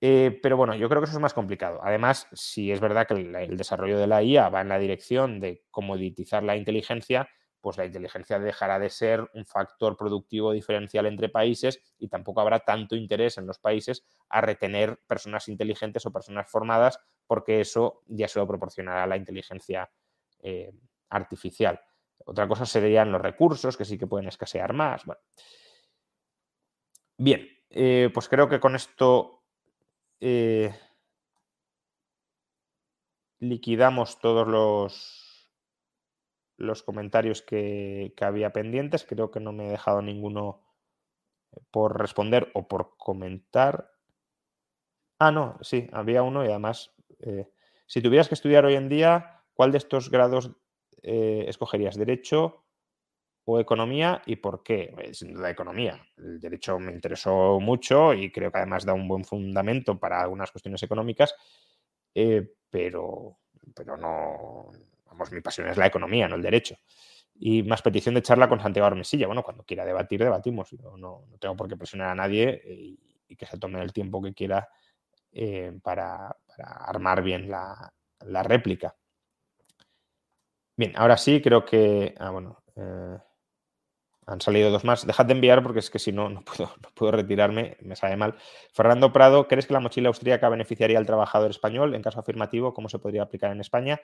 [SPEAKER 1] Eh, pero bueno, yo creo que eso es más complicado. Además, si es verdad que el, desarrollo de la IA va en la dirección de comoditizar la inteligencia, pues la inteligencia dejará de ser un factor productivo diferencial entre países y tampoco habrá tanto interés en los países a retener personas inteligentes o personas formadas, porque eso ya se lo proporcionará la inteligencia eh, artificial. Otra cosa serían los recursos, que sí que pueden escasear más. Bien, eh, pues creo que con esto eh, liquidamos todos los, los comentarios que, había pendientes. Creo que no me he dejado ninguno por responder o por comentar. Ah, no, sí, había uno y además, eh, si tuvieras que estudiar hoy en día, ¿cuál de estos grados eh, escogerías derecho o economía y por qué? Eh, sin duda economía. El derecho me interesó mucho y creo que además da un buen fundamento para algunas cuestiones económicas, eh, pero, pero no, vamos, mi pasión es la economía, no el derecho. Y más petición de charla con Santiago Armesilla. Bueno, cuando quiera debatir, debatimos. no, no, tengo por qué presionar a nadie y, que se tome el tiempo que quiera para, armar bien la, la réplica. Bien, ahora sí, creo que. Ah, bueno. Eh, han salido dos más. Dejad de enviar porque es que si no, no puedo, no puedo retirarme, me sale mal. Fernando Prado, ¿crees que la mochila austríaca beneficiaría al trabajador español? En caso afirmativo, ¿cómo se podría aplicar en España?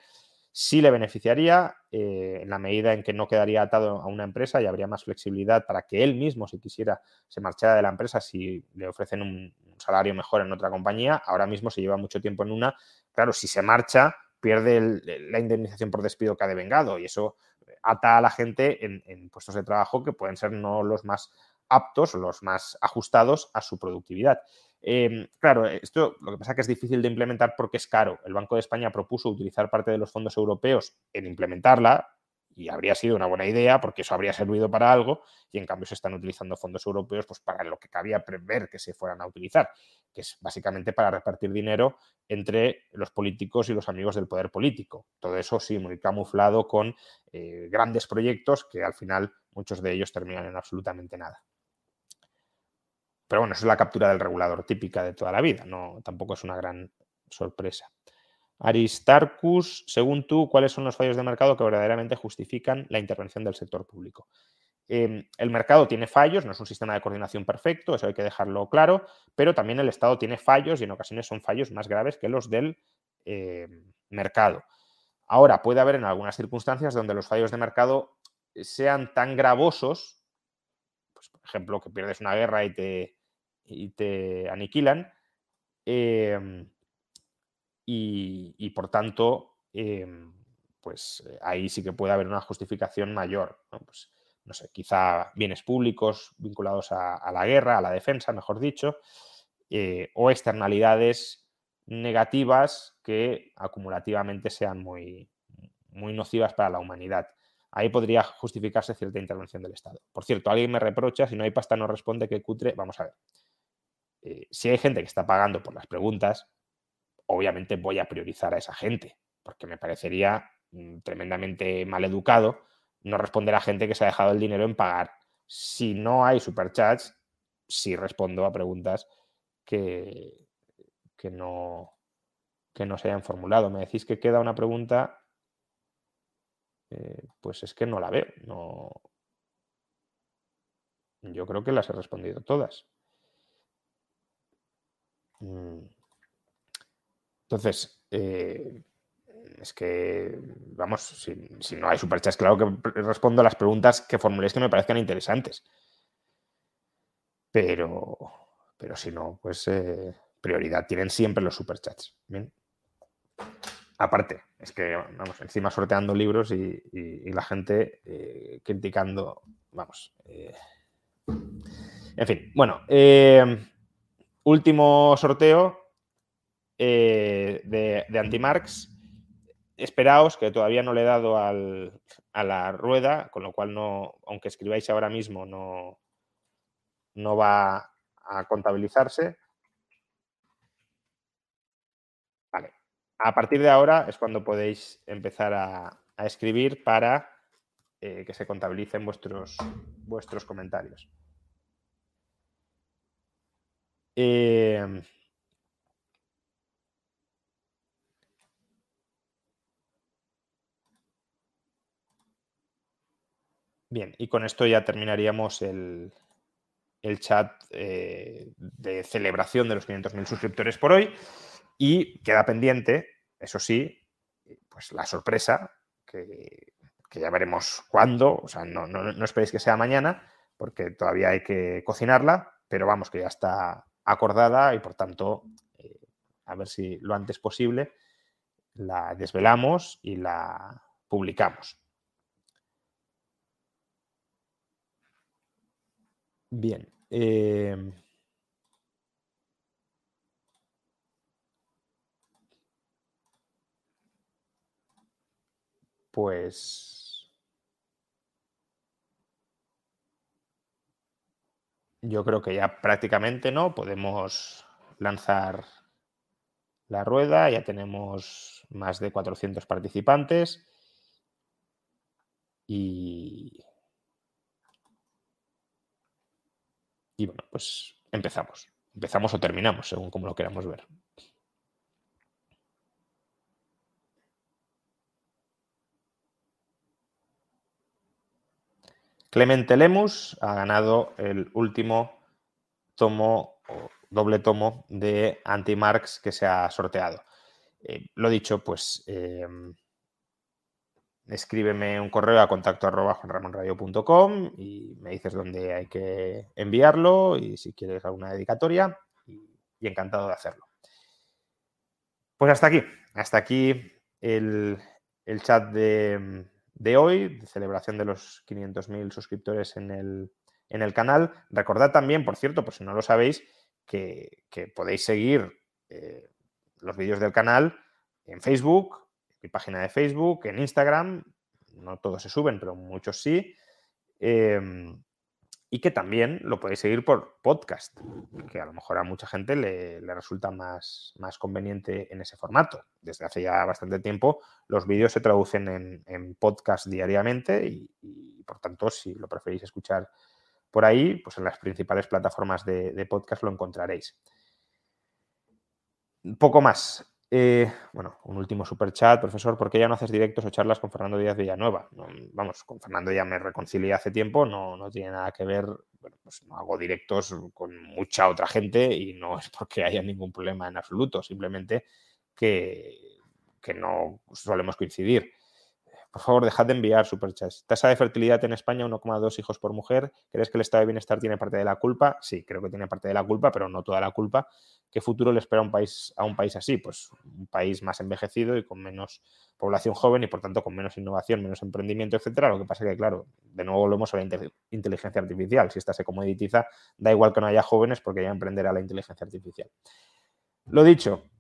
[SPEAKER 1] Sí le beneficiaría eh, en la medida en que no quedaría atado a una empresa y habría más flexibilidad para que él mismo, si quisiera, se marchara de la empresa si le ofrecen un, un salario mejor en otra compañía. Ahora mismo se lleva mucho tiempo en una. Claro, si se marcha, pierde la indemnización por despido que ha devengado y eso ata a la gente en, puestos de trabajo que pueden ser no los más aptos los más ajustados a su productividad. Eh, claro, esto lo que pasa es que es difícil de implementar porque es caro. El Banco de España propuso utilizar parte de los fondos europeos en implementarla, y habría sido una buena idea porque eso habría servido para algo y en cambio se están utilizando fondos europeos pues para lo que cabía prever que se fueran a utilizar, que es básicamente para repartir dinero entre los políticos y los amigos del poder político. Todo eso sí, muy camuflado con eh, grandes proyectos que al final muchos de ellos terminan en absolutamente nada. Pero bueno, eso es la captura del regulador típica de toda la vida, no, tampoco es una gran sorpresa. Aristarcus, según tú, ¿cuáles son los fallos de mercado que verdaderamente justifican la intervención del sector público? Eh, el mercado tiene fallos, no es un sistema de coordinación perfecto, eso hay que dejarlo claro, pero también el Estado tiene fallos y en ocasiones son fallos más graves que los del eh, mercado. Ahora, puede haber en algunas circunstancias donde los fallos de mercado sean tan gravosos, pues, por ejemplo, que pierdes una guerra y te, aniquilan, eh, y, por tanto, eh, pues ahí sí que puede haber una justificación mayor. ¿no? Pues, no sé, quizá bienes públicos vinculados a, a, la guerra, a la defensa, mejor dicho, eh, o externalidades negativas que acumulativamente sean muy, muy nocivas para la humanidad. Ahí podría justificarse cierta intervención del Estado. Por cierto, alguien me reprocha, si no hay pasta no responde, que cutre. Vamos a ver. Eh, si hay gente que está pagando por las preguntas, obviamente voy a priorizar a esa gente, porque me parecería mm, tremendamente mal educado no responder a gente que se ha dejado el dinero en pagar. Si no hay superchats, sí respondo a preguntas que, que, no, que no se hayan formulado. Me decís que queda una pregunta, eh, pues es que no la veo. No... Yo creo que las he respondido todas. Mm. Entonces, eh, es que, vamos, si, si, no hay superchats, claro que respondo a las preguntas que formuléis que me parezcan interesantes. Pero, pero si no, pues eh, prioridad tienen siempre los superchats. Aparte, es que, vamos, encima sorteando libros y, la gente eh, criticando, vamos. En fin, bueno, último sorteo eh, de, de Antimarx. Esperaos, que todavía no le he dado al, a la rueda, con lo cual no, aunque escribáis ahora mismo, no, no va a contabilizarse. Vale. A partir de ahora es cuando podéis empezar a, a escribir para eh, que se contabilicen vuestros, vuestros comentarios. Eh, Bien, y con esto ya terminaríamos el, el chat eh, de celebración de los 500.000 suscriptores por hoy. Y queda pendiente, eso sí, pues la sorpresa, que, que ya veremos cuándo, o sea, no, no, no, esperéis que sea mañana, porque todavía hay que cocinarla, pero vamos, que ya está acordada y por tanto, eh, a ver si lo antes posible la desvelamos y la publicamos. Bien. Eh... Pues yo creo que ya prácticamente no podemos lanzar la rueda, ya tenemos más de 400 participantes y Y bueno, pues empezamos. Empezamos o terminamos, según como lo queramos ver. Clemente Lemus ha ganado el último tomo, o doble tomo de Anti-Marx que se ha sorteado. Eh, lo dicho, pues eh, escríbeme un correo a contacto arroba y me dices dónde hay que enviarlo y si quieres alguna dedicatoria y, encantado de hacerlo. Pues hasta aquí, hasta aquí el, chat de, hoy, de celebración de los 500.000 suscriptores en el, en el, canal. Recordad también, por cierto, por si no lo sabéis, que, podéis seguir eh, los vídeos del canal en Facebook, mi página de Facebook, en Instagram, no todos se suben, pero muchos sí. Em, y que también lo podéis seguir por podcast, que a lo mejor a mucha gente le, resulta más, más, conveniente en ese formato. Desde hace ya bastante tiempo los vídeos se traducen en, podcast diariamente y, por tanto, si lo preferís escuchar por ahí, pues en las principales plataformas de, de podcast lo encontraréis. Poco más. Eh, bueno, un último super chat, profesor, ¿por qué ya no haces directos o charlas con Fernando Díaz Villanueva? vamos, con Fernando ya me reconcilié hace tiempo, no, no tiene nada que ver, bueno, pues no hago directos con mucha otra gente y no es porque haya ningún problema en absoluto, simplemente que, que no solemos coincidir. Por favor, dejad de enviar superchats. Tasa de fertilidad en España, 1,2 hijos por mujer. ¿Crees que el estado de bienestar tiene parte de la culpa? Sí, creo que tiene parte de la culpa, pero no toda la culpa. ¿Qué futuro le espera a un país, a un país así? Pues un país más envejecido y con menos población joven y por tanto con menos innovación, menos emprendimiento, etcétera. Lo que pasa es que, claro, de nuevo volvemos a la inteligencia artificial. Si esta se comoditiza, da igual que no haya jóvenes porque ya emprenderá la inteligencia artificial. Lo dicho,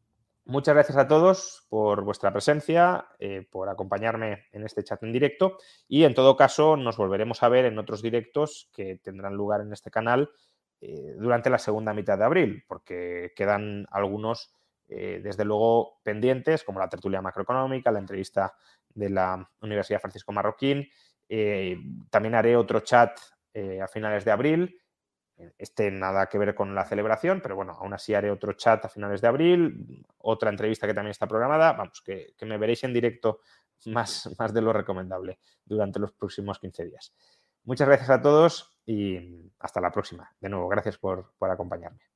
[SPEAKER 1] Muchas gracias a todos por vuestra presencia, eh, por acompañarme en este chat en directo y en todo caso nos volveremos a ver en otros directos que tendrán lugar en este canal eh, durante la segunda mitad de abril, porque quedan algunos, eh, desde luego, pendientes, como la tertulia macroeconómica, la entrevista de la Universidad Francisco Marroquín. también haré otro chat a finales de abril este nada que ver con la celebración, pero bueno, aún así haré otro chat a finales de abril, otra entrevista que también está programada, vamos, que, me veréis en directo más, más de lo recomendable durante los próximos 15 días. Muchas gracias a todos y hasta la próxima. De nuevo, gracias por acompañarme.